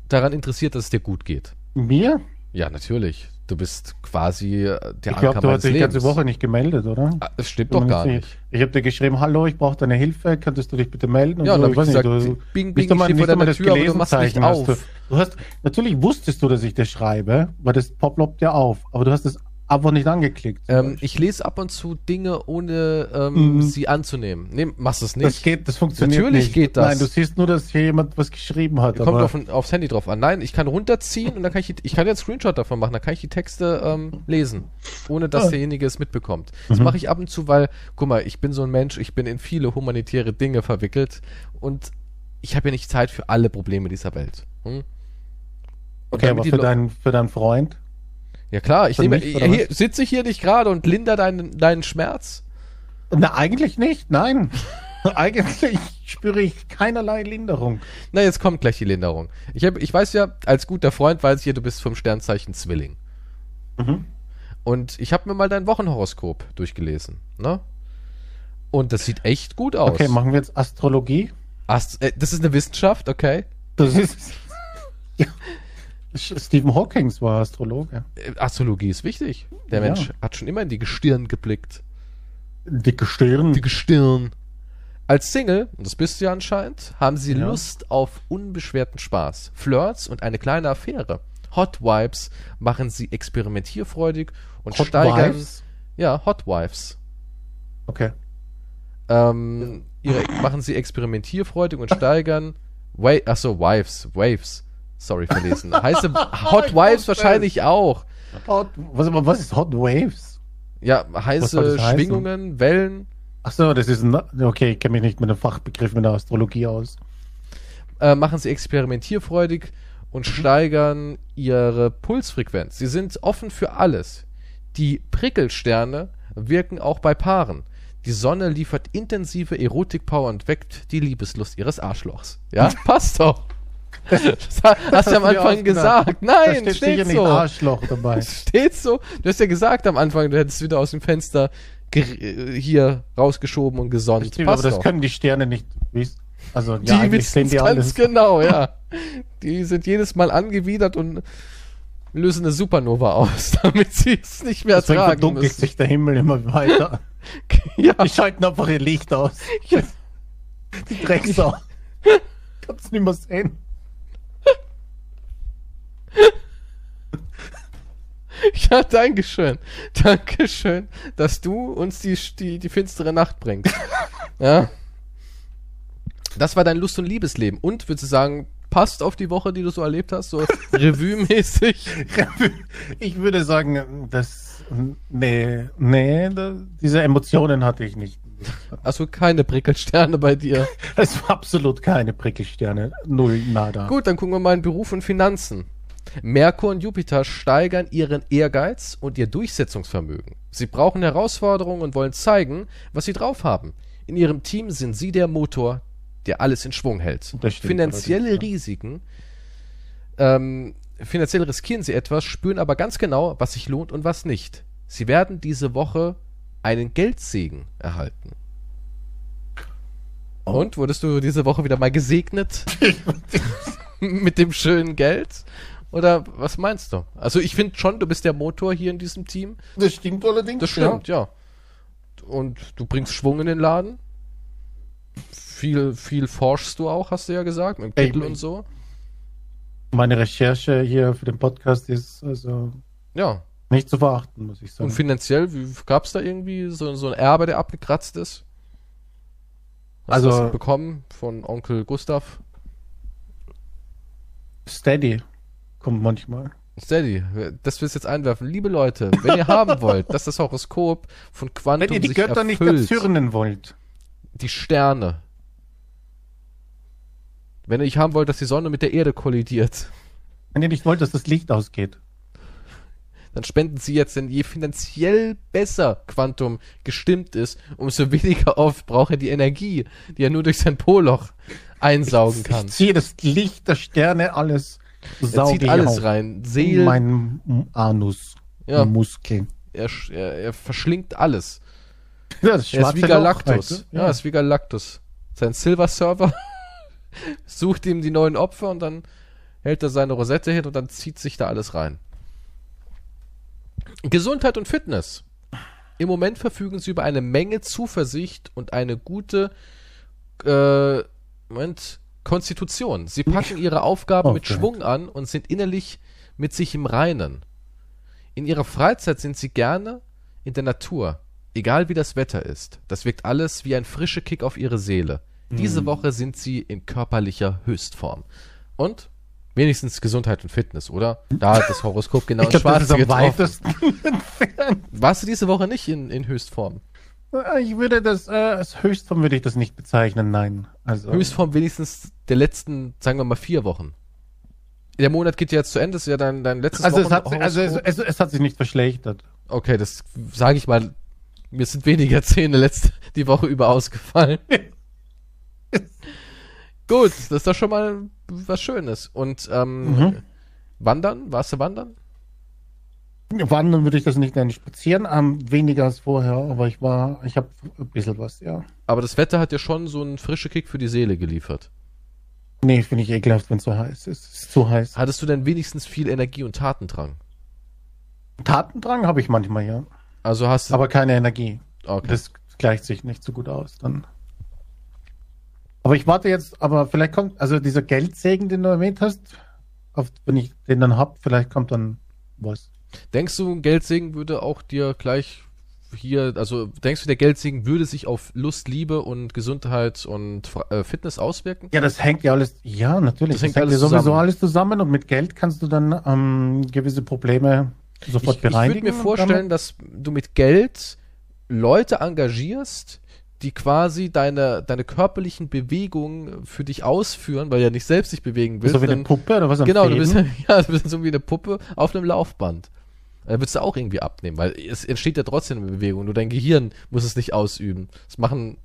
daran interessiert, dass es dir gut geht. Mir? Ja, natürlich. Du bist quasi äh, der Ich glaube, du hast dich die ganze Woche nicht gemeldet, oder? Ah, Das stimmt doch gar nicht. Ich habe dir geschrieben, hallo, ich brauche deine Hilfe, könntest du dich bitte melden? Ja, und dann habe ich gesagt, nicht, du, bing, bing, ich stehe vor deiner Tür, aber du machst nicht Gelesenzeichen hast auf. Du, du hast, natürlich wusstest du, dass ich das schreibe, weil das poploppt ja auf, aber du hast es einfach nicht angeklickt. Ähm, ich lese ab und zu Dinge, ohne ähm, Mhm. sie anzunehmen. Nee, machst du es nicht. das geht, das funktioniert Natürlich nicht. geht das. Nein, du siehst nur, dass hier jemand was geschrieben hat. Kommt aber auf, aufs Handy drauf an. Nein, ich kann runterziehen und dann kann ich, ich kann jetzt Screenshot davon machen, dann kann ich die Texte ähm, lesen, ohne dass Ah. derjenige es mitbekommt. Das Mhm. mache ich ab und zu, weil, guck mal, ich bin so ein Mensch, ich bin in viele humanitäre Dinge verwickelt und ich habe ja nicht Zeit für alle Probleme dieser Welt. Hm? Okay, aber für, deinen, für deinen Freund? Ja klar, ich nehme, hier, sitze ich hier nicht gerade und linder deinen, deinen Schmerz? Na, eigentlich nicht, nein. eigentlich spüre ich keinerlei Linderung. Na, jetzt kommt gleich die Linderung. Ich, hab, ich weiß ja, als guter Freund weiß ich ja, du bist vom Sternzeichen Zwilling. Mhm. Und ich habe mir mal dein Wochenhoroskop durchgelesen, ne? Und das sieht echt gut aus. Okay, machen wir jetzt Astrologie. Ast äh, das ist eine Wissenschaft, okay? Das ist. ja. Stephen Hawking war Astrologe. Äh, Astrologie ist wichtig. Der Ja. Mensch hat schon immer in die Gestirn geblickt. Dicke Stirn. Die Gestirn. Als Single, und das bist du ja anscheinend, haben sie Ja. Lust auf unbeschwerten Spaß, Flirts und eine kleine Affäre. Hot Vibes machen sie experimentierfreudig und Hot steigern. Wives? Ja, Hot Wives. Okay. Ähm, ihre, machen sie experimentierfreudig und steigern. Wa Achso, Wives, Waves. Sorry verlesen. Heißt Hot Wives wahrscheinlich auch. Hot, was, was ist Hot Waves? Ja, heiße? Schwingungen, Wellen. Ach so, das ist ein, okay, ich kenne mich nicht mit dem Fachbegriff in der Astrologie aus. äh, machen sie experimentierfreudig und Mhm. steigern ihre Pulsfrequenz. Sie sind offen für alles. Die Prickelsterne wirken auch bei Paaren. Die Sonne liefert intensive Erotikpower und weckt die Liebeslust ihres Arschlochs. Ja, passt doch. Das ha- hast du am du dir Anfang gesagt. da Nein, steht, steht, nicht so. Arschloch dabei. Steht so. Du hast ja gesagt am Anfang, du hättest wieder aus dem Fenster äh, hier rausgeschoben und gesonnt. Stimmt, aber das doch. können die Sterne nicht. Also Die ja, eigentlich wissen sehen die ganz alles. genau, ja. Die sind jedes Mal angewidert und lösen eine Supernova aus, damit sie es nicht mehr Deswegen ertragen verdunkelt müssen. sich der Himmel immer weiter. Ja, Die schalten einfach ihr Licht aus. Ja. Die Drecksau. Kannst nicht mehr sehen. ja, Dankeschön. Dankeschön, dass du uns die, die, die finstere Nacht bringst. ja. Das war dein Lust- und Liebesleben. Und, würdest du sagen, passt auf die Woche, die du so erlebt hast, so Revue-mäßig? Ich würde sagen, das. Nee, nee, da, diese Emotionen hatte ich nicht. Also keine Prickelsterne bei dir. Es war absolut keine Prickelsterne. Null, nada. Gut, dann gucken wir mal in Beruf und Finanzen. Merkur und Jupiter steigern ihren Ehrgeiz und ihr Durchsetzungsvermögen. Sie brauchen Herausforderungen und wollen zeigen, was sie drauf haben. In ihrem Team sind sie der Motor, der alles in Schwung hält. Stimmt Finanzielle ja. Risiken, ähm, finanziell riskieren sie etwas, spüren aber ganz genau, was sich lohnt und was nicht. Sie werden diese Woche einen Geldsegen erhalten. Oh. Und wurdest du diese Woche wieder mal gesegnet mit dem schönen Geld? Oder was meinst du? Also ich finde schon, du bist der Motor hier in diesem Team. Das stimmt allerdings. Das stimmt, ja. Und du bringst Schwung in den Laden. Viel, viel forschst du auch, hast du ja gesagt, mit dem Kittel und so. Meine Recherche hier für den Podcast ist also Ja. nicht zu verachten, muss ich Und sagen. finanziell, gab es da irgendwie so, so ein Erbe, der abgekratzt ist? Hast Also- du das bekommen von Onkel Gustav? Steady kommt manchmal. Steady, das willst du jetzt einwerfen. Liebe Leute, wenn ihr haben wollt, dass das Horoskop von Quantum Wenn ihr die sich Götter nicht erfüllt, erzürnen wollt, die Sterne. Wenn ihr nicht haben wollt, dass die Sonne mit der Erde kollidiert, wenn ihr nicht wollt, dass das Licht ausgeht, dann spenden sie jetzt, denn je finanziell besser Quantum gestimmt ist, umso weniger oft braucht er die Energie, die er nur durch sein Poloch einsaugen kann. ich ziehe das Licht der Sterne alles, Er zieht alles rein. In Seelen, meinen Anus. Ja. Muskeln. er, er, er verschlingt alles. Ja, das Er ist wie Galactus. halt, Ja, er ist wie Galactus. Sein Silver-Server sucht ihm die neuen Opfer und dann hält er seine Rosette hin und dann zieht sich da alles rein. Gesundheit und Fitness. Im Moment verfügen sie über eine Menge Zuversicht und eine gute äh, Moment, Konstitution. Sie packen ihre Aufgaben Oh mit. Schwung an und sind innerlich mit sich im Reinen. In ihrer Freizeit sind sie gerne in der Natur, egal wie das Wetter ist. Das wirkt alles wie ein frischer Kick auf ihre Seele. Mhm. Diese Woche sind sie in körperlicher Höchstform. Und wenigstens Gesundheit und Fitness, oder? Da hat das Horoskop genau Ich ins glaube, das ist am weitesten entfernt. Warst du diese Woche nicht in, in Höchstform? Ich würde das, äh, als Höchstform würde ich das nicht bezeichnen, nein. Also, Höchstform wenigstens der letzten, sagen wir mal, vier Wochen. Der Monat geht ja jetzt zu Ende, das ist ja dein, dein letztes also, es hat, also es, es, es hat sich nicht verschlechtert. Okay, das sage ich mal. Mir sind weniger Zähne letzte die Woche über ausgefallen. Gut, das ist doch schon mal was Schönes. Und ähm, Mhm. wandern? Warst du wandern? Wandern würde ich das nicht nennen. Spazieren ähm, weniger als vorher, aber ich war, ich habe ein bisschen was, ja. Aber das Wetter hat ja schon so einen frischen Kick für die Seele geliefert. Nee, finde ich ekelhaft, wenn es so heiß ist. Es ist zu heiß. Hattest du denn wenigstens viel Energie und Tatendrang? Tatendrang habe ich manchmal, ja. Also hast du. Aber keine Energie. okay. Das gleicht sich nicht so gut aus. Dann. Aber ich warte jetzt, aber vielleicht kommt, also dieser Geldsegen, den du erwähnt hast, auf, wenn ich den dann hab, vielleicht kommt dann was. Denkst du, Geldsegen würde auch dir gleich hier, also denkst du, der Geldsegen würde sich auf Lust, Liebe und Gesundheit und äh, Fitness auswirken? Ja, das hängt ja alles, ja, natürlich. Das hängt alles ja sowieso zusammen. alles zusammen und mit Geld kannst du dann ähm, gewisse Probleme sofort ich, ich bereinigen. würde mir vorstellen, dass du mit Geld Leute engagierst, die quasi deine, deine körperlichen Bewegungen für dich ausführen, weil du ja nicht selbst dich bewegen willst. so wie eine Puppe oder was Genau, du bist, Fäden? ja, du bist so wie eine Puppe auf einem Laufband. Da würdest du auch irgendwie abnehmen, weil es entsteht ja trotzdem eine Bewegung. Nur dein Gehirn muss es nicht ausüben. Das machen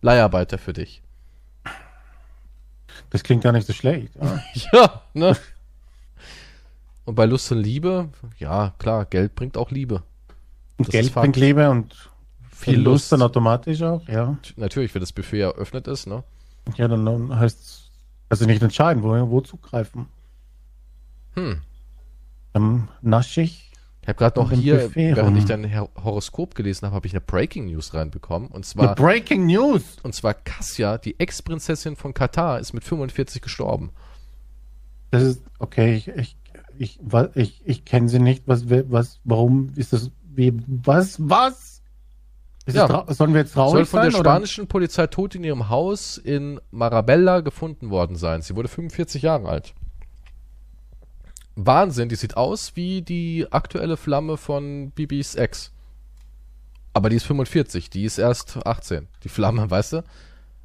Leiharbeiter für dich. Das klingt gar nicht so schlecht. Ja. Ne? Und bei Lust und Liebe, ja, klar, Geld bringt auch Liebe. Und Das Geld bringt Liebe und Viel Lust. dann automatisch auch, ja. Natürlich, wenn das Buffet eröffnet ist, ne? Ja, dann, dann heißt es, also nicht entscheiden, wo, wo zugreifen. Hm. Dann nasche ich. Ich habe gerade noch hier, während ich dein Horoskop gelesen habe, habe ich eine Breaking News reinbekommen. Und Eine zwar, Breaking News! und zwar Cassia, die Ex-Prinzessin von Katar, ist mit 45 gestorben. Das ist, okay, ich, ich, ich, ich, ich kenne sie nicht. Was, was, warum ist das, wie, was, was? Ist Ja. sollen wir jetzt traurig Soll von sein? der oder? spanischen Polizei tot in ihrem Haus in Marabella gefunden worden sein. Sie wurde 45 Jahre alt. Wahnsinn, die sieht aus wie die aktuelle Flamme von Bibis Ex. Aber die ist 45, die ist erst 18. Die Flamme, weißt du?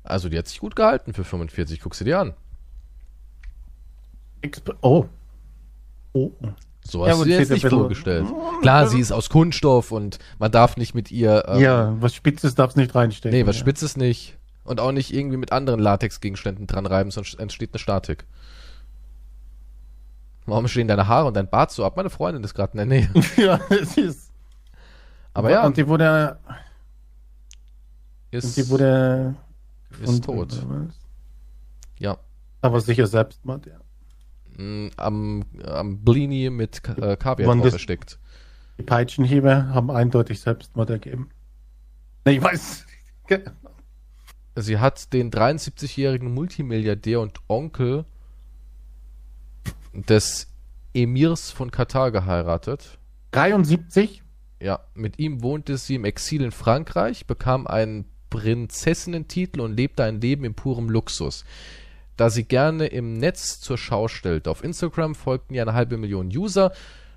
Also die hat sich gut gehalten für 45, guck sie dir an. Exp- Oh. Oh. So Ja, hast du gut, dir jetzt nicht vorgestellt. Klar, sie ist aus Kunststoff und man darf nicht mit ihr... ähm, Ja, was Spitzes darfst nicht reinstecken. Nee, was ja. Spitzes nicht. Und auch nicht irgendwie mit anderen Latexgegenständen dran reiben, sonst entsteht eine Statik. Warum stehen deine Haare und dein Bart so ab? Meine Freundin ist gerade in der Nähe. ja, es ist. Aber ja, Und die wurde, ist, und die wurde ist tot. Ja. Aber sicher Selbstmord, ja. Mm, Am, am Blini mit äh, Kaviar drauf versteckt. Die Peitschenhiebe haben eindeutig Selbstmord ergeben. Nee, ich weiß. Sie hat den 73-jährigen Multimilliardär und Onkel des Emirs von Katar geheiratet. 73? Ja, mit ihm wohnte sie im Exil in Frankreich, bekam einen Prinzessinnentitel und lebte ein Leben in purem Luxus. Da sie gerne im Netz zur Schau stellte. Auf Instagram folgten ihr eine halbe Million User,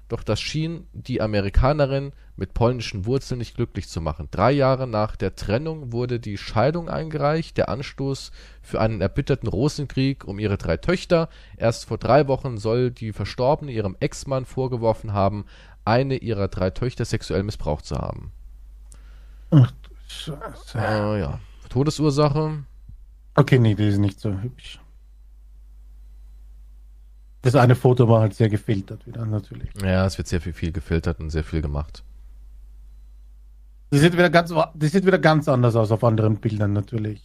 doch das schien die Amerikanerin mit polnischen Wurzeln nicht glücklich zu machen. Drei Jahre nach der Trennung wurde die Scheidung eingereicht, der Anstoß für einen erbitterten Rosenkrieg um ihre drei Töchter. Erst vor drei Wochen soll die Verstorbene ihrem Ex-Mann vorgeworfen haben, eine ihrer drei Töchter sexuell missbraucht zu haben. Ach du Scheiße. Äh, ja. Todesursache? Okay, nee, die ist nicht so hübsch. Das eine Foto war halt sehr gefiltert wieder, natürlich. Ja, es wird sehr viel, viel gefiltert und sehr viel gemacht. Die sieht wieder ganz, die sieht wieder ganz anders aus auf anderen Bildern, natürlich.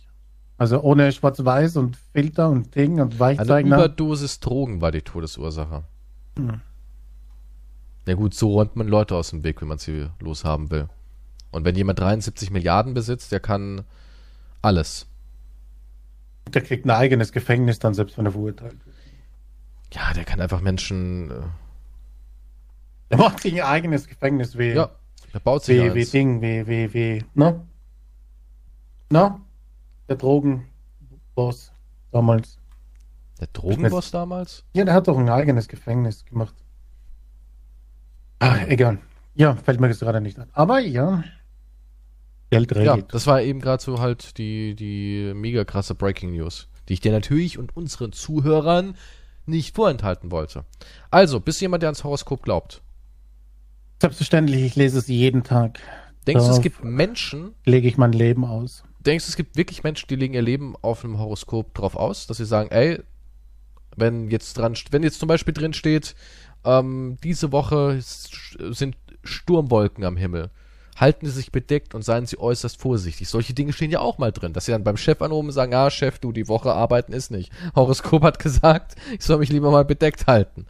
Also ohne Schwarz-Weiß und Filter und Ding und Eine Weichzeichner. Überdosis Drogen war die Todesursache. Hm. Ja gut, so räumt man Leute aus dem Weg, wenn man sie loshaben will. Und wenn jemand 73 Milliarden besitzt, der kann alles. Der kriegt ein eigenes Gefängnis dann, selbst wenn er verurteilt wird. Ja, der kann einfach Menschen. Äh, Der macht sich ein eigenes Gefängnis wie, ja, der baut sich wie, wie. Ding, wie, wie, wie, ne? Ne? Der Drogenboss damals. Der Drogenboss damals? Ja, der hat doch ein eigenes Gefängnis gemacht. Ach, egal. Ja, fällt mir das gerade nicht an. Aber ja. Geld Ja, regelt. das war eben gerade so halt die, die mega krasse Breaking News, die ich dir natürlich und unseren Zuhörern nicht vorenthalten wollte. Also, bist du jemand, der ans Horoskop glaubt? Selbstverständlich, ich lese es jeden Tag. Denkst du, es gibt Menschen, Lege ich mein Leben aus. denkst du, es gibt wirklich Menschen, die legen ihr Leben auf einem Horoskop drauf aus, dass sie sagen, ey, wenn jetzt dran, wenn jetzt zum Beispiel drin steht, ähm, diese Woche sind Sturmwolken am Himmel. Halten Sie sich bedeckt und seien Sie äußerst vorsichtig. Solche Dinge stehen ja auch mal drin, dass Sie dann beim Chef anrufen und sagen, ah, Chef, du, die Woche arbeiten ist nicht. Horoskop hat gesagt, ich soll mich lieber mal bedeckt halten.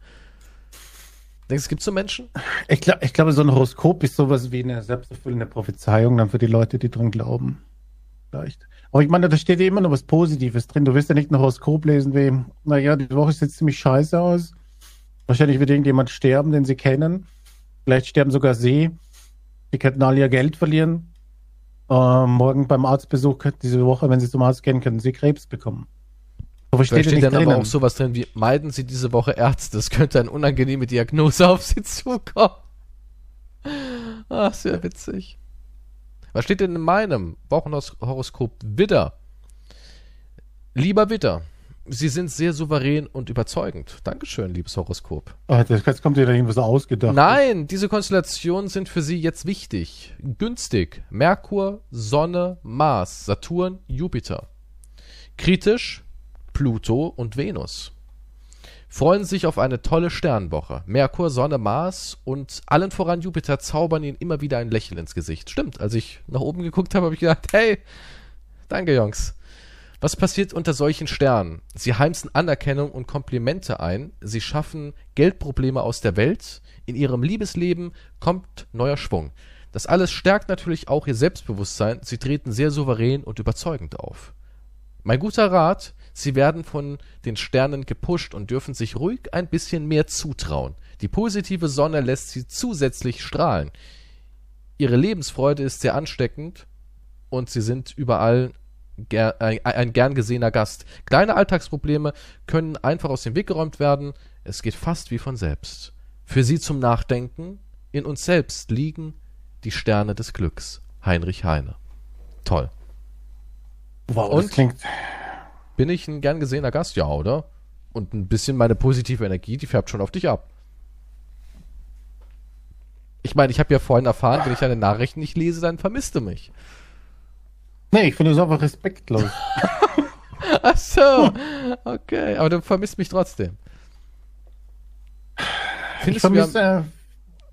Denkst du, es gibt so Menschen? Ich, glaub, ich glaube, so ein Horoskop ist sowas wie eine selbsterfüllende Prophezeiung dann für die Leute, die drin glauben. Vielleicht. Aber ich meine, da steht ja immer noch was Positives drin. Du wirst ja nicht ein Horoskop lesen wie, naja, die Woche sieht ziemlich scheiße aus. Wahrscheinlich wird irgendjemand sterben, den sie kennen. Vielleicht sterben sogar sie. Die könnten alle ihr Geld verlieren. Äh, morgen beim Arztbesuch diese Woche, wenn sie zum Arzt gehen, könnten sie Krebs bekommen. Da steht dann drinnen. aber auch sowas drin wie, meiden Sie diese Woche Ärzte, es könnte eine unangenehme Diagnose auf Sie zukommen. Ach, sehr witzig. Was steht denn in meinem Wochenhoroskop Widder? Lieber Widder, Sie sind sehr souverän und überzeugend. Dankeschön, liebes Horoskop. Oh, jetzt kommt dir da irgendwas ausgedacht. Nein, diese Konstellationen sind für Sie jetzt wichtig. Günstig. Merkur, Sonne, Mars, Saturn, Jupiter. Kritisch, Pluto und Venus freuen sich auf eine tolle Sternwoche. Merkur, Sonne, Mars und allen voran Jupiter zaubern ihnen immer wieder ein Lächeln ins Gesicht. Stimmt, als ich nach oben geguckt habe, habe ich gedacht, hey, danke Jungs. Was passiert unter solchen Sternen? Sie heimsen Anerkennung und Komplimente ein, sie schaffen Geldprobleme aus der Welt, in ihrem Liebesleben kommt neuer Schwung. Das alles stärkt natürlich auch ihr Selbstbewusstsein, sie treten sehr souverän und überzeugend auf. Mein guter Rat, Sie werden von den Sternen gepusht und dürfen sich ruhig ein bisschen mehr zutrauen. Die positive Sonne lässt sie zusätzlich strahlen. Ihre Lebensfreude ist sehr ansteckend und sie sind überall ger ein, gern gesehener Gast. Kleine Alltagsprobleme können einfach aus dem Weg geräumt werden. Es geht fast wie von selbst. Für sie zum Nachdenken. In uns selbst liegen die Sterne des Glücks. Heinrich Heine. Toll. Wow, und das klingt bin ich ein gern gesehener Gast, ja, oder? Und ein bisschen meine positive Energie, die färbt schon auf dich ab. Ich meine, ich habe ja vorhin erfahren, wenn ich deine Nachrichten nicht lese, dann vermisst du mich. Nee, ich finde es einfach respektlos. Ach so, okay, aber du vermisst mich trotzdem. Findest ich vermisse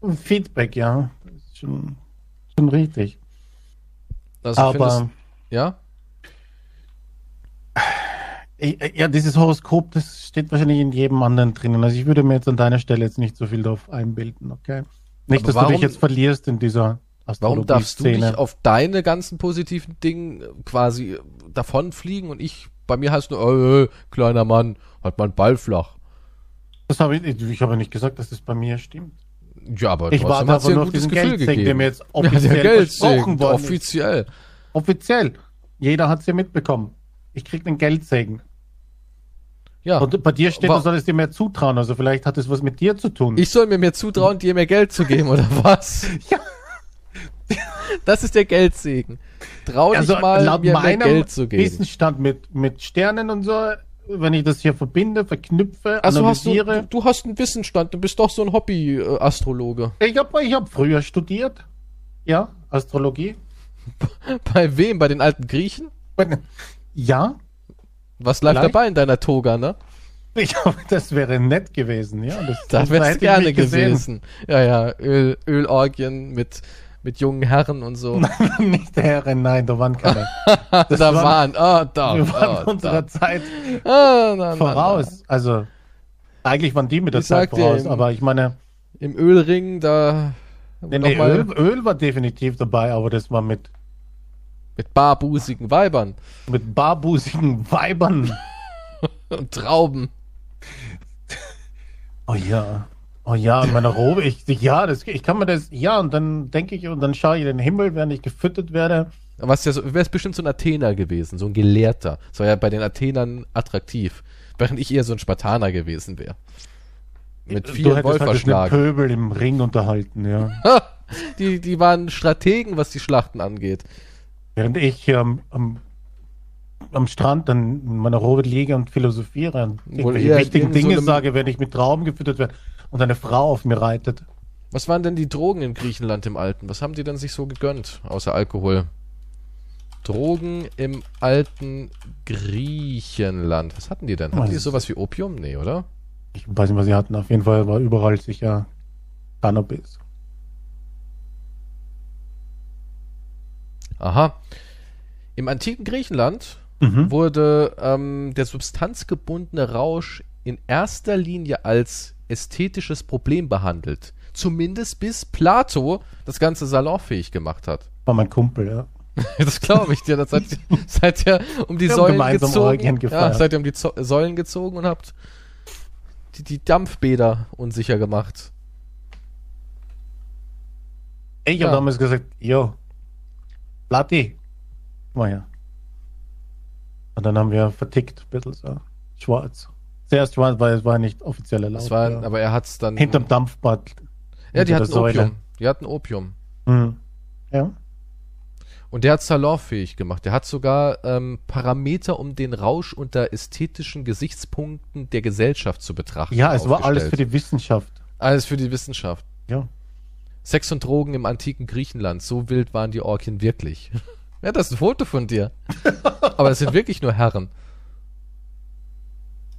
äh, Feedback, ja. Das ist schon, schon richtig. Also aber, findest, ja? Ja, dieses Horoskop, das steht wahrscheinlich in jedem anderen drinnen. Also ich würde mir jetzt an deiner Stelle jetzt nicht so viel darauf einbilden, okay? Nicht, dass warum, du dich jetzt verlierst in dieser Warum darfst du dich auf deine ganzen positiven Dinge quasi davonfliegen und ich, bei mir heißt nur, äh, kleiner Mann, hat mein Ball flach. Das habe ich, ich habe nicht gesagt, dass das bei mir stimmt. Ja, aber ich aber nur auf diesen Geldsegen, der mir jetzt offiziell ja, versprochen worden Offiziell. Ist. Offiziell. Jeder hat es ja mitbekommen. Ich krieg den Geldsegen. Ja. Und bei dir steht, du solltest dir mehr zutrauen. Also vielleicht hat es was mit dir zu tun. Ich soll mir mehr zutrauen, dir mehr Geld zu geben, oder was? ja. Das ist der Geldsegen. Trau also, dich mal, mir mehr Geld zu geben. Wissensstand mit, mit Sternen und so, wenn ich das hier verbinde, verknüpfe, also analysiere. Hast du, du hast einen Wissensstand, du bist doch so ein Hobby-Astrologe. Ich habe ich hab früher studiert. Ja, Astrologie. Bei wem? Bei den alten Griechen? Ja. Was Vielleicht? dabei in deiner Toga, ne? Ich hoffe, das wäre nett gewesen, ja. Das, das, wäre gerne gewesen. Ja, ja, Öl, Ölorgien mit, mit jungen Herren und so. Nicht Herren, nein, da waren keine. Das da waren, oh, da. Wir waren oh, unserer da. Zeit oh, na, voraus. Na, na. Also, eigentlich waren die mit der ich Zeit voraus, im, aber ich meine. Im Ölring, da. Nee, nee, Öl, Öl war definitiv dabei, aber das war mit mit barbusigen Weibern. Mit barbusigen Weibern. und Trauben. Oh ja. Oh ja, meine Robe, ich, ja, das, ich kann mir das, ja, und dann denke ich, und dann schaue ich in den Himmel, während ich gefüttert werde. Was ja so, wäre es bestimmt so ein Athener gewesen, so ein Gelehrter. Das war ja bei den Athenern attraktiv. Während ich eher so ein Spartaner gewesen wäre. Mit vielen Wolferschlagen. Halt Pöbel im Ring unterhalten, ja. die, die waren Strategen, was die Schlachten angeht. Während ich ähm, am, am Strand in meiner Robe liege und philosophiere und irgendwelche wichtigen Dinge so sage, wenn ich mit Trauben gefüttert werde und eine Frau auf mir reitet. Was waren denn die Drogen in Griechenland im Alten? Was haben die denn sich so gegönnt, außer Alkohol? Drogen im alten Griechenland. Was hatten die denn? Hatten die sowas wie Opium? Nee, oder? Ich weiß nicht, was sie hatten. Auf jeden Fall war überall sicher Cannabis. Aha. Im antiken Griechenland mhm. wurde ähm, der substanzgebundene Rausch in erster Linie als ästhetisches Problem behandelt. Zumindest bis Plato das Ganze salonfähig gemacht hat. War mein Kumpel, ja. das glaube ich dir. Das seid, seid ihr um die Säulen gezogen. Ja, seid ihr um die Zo Säulen gezogen und habt die, die Dampfbäder unsicher gemacht. Ich Ja. habe damals gesagt, jo, Komm mal her. Und dann haben wir vertickt, ein bisschen so, schwarz. Zuerst schwarz, weil es war nicht offizieller Laut. War, ja. aber er hat's dann. Hinterm Dampfbad. ja, die hinter hatten der Säule. Opium. Die hatten Opium. Mhm. Ja. Und der hat salonfähig gemacht. Der hat sogar ähm, Parameter, um den Rausch unter ästhetischen Gesichtspunkten der Gesellschaft zu betrachten. ja, es war alles für die Wissenschaft. alles für die Wissenschaft. Ja. Sex und Drogen im antiken Griechenland. So wild waren die Orkien wirklich. ja, das ist ein Foto von dir. Aber es sind wirklich nur Herren.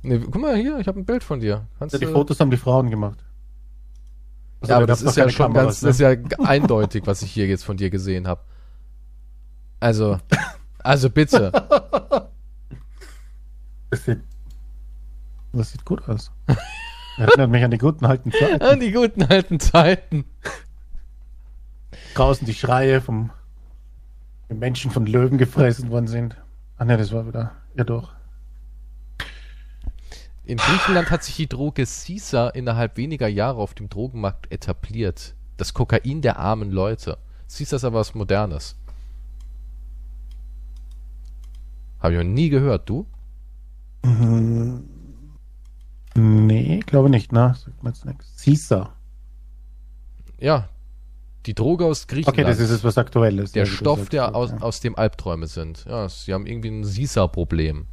Nee, guck mal hier, ich habe ein Bild von dir. Kannst Ja, die Fotos haben die Frauen gemacht. Also, ja, aber da das ist ja schon Kameras, ganz, ne? das ist ja eindeutig, was ich hier jetzt von dir gesehen habe. Also, also bitte. Das sieht, das sieht gut aus. Erinnert mich an die guten alten Zeiten. An die guten alten Zeiten. Draußen die Schreie vom den Menschen von Löwen gefressen worden sind. Ah ne, das war wieder. Ja doch. In Griechenland hat sich die Droge Sisa innerhalb weniger Jahre auf dem Drogenmarkt etabliert. Das Kokain der armen Leute. Sisa ist aber was Modernes. Habe ich noch nie gehört, du? Mhm. Nee, glaube nicht, ne? Sagt mir jetzt nichts. Caesar. Ja. Die Droge aus Griechenland. Okay, das ist jetzt was Aktuelles. der Stoff, der aus, ja. aus dem Albträume sind. Ja, sie haben irgendwie ein Sisa-Problem.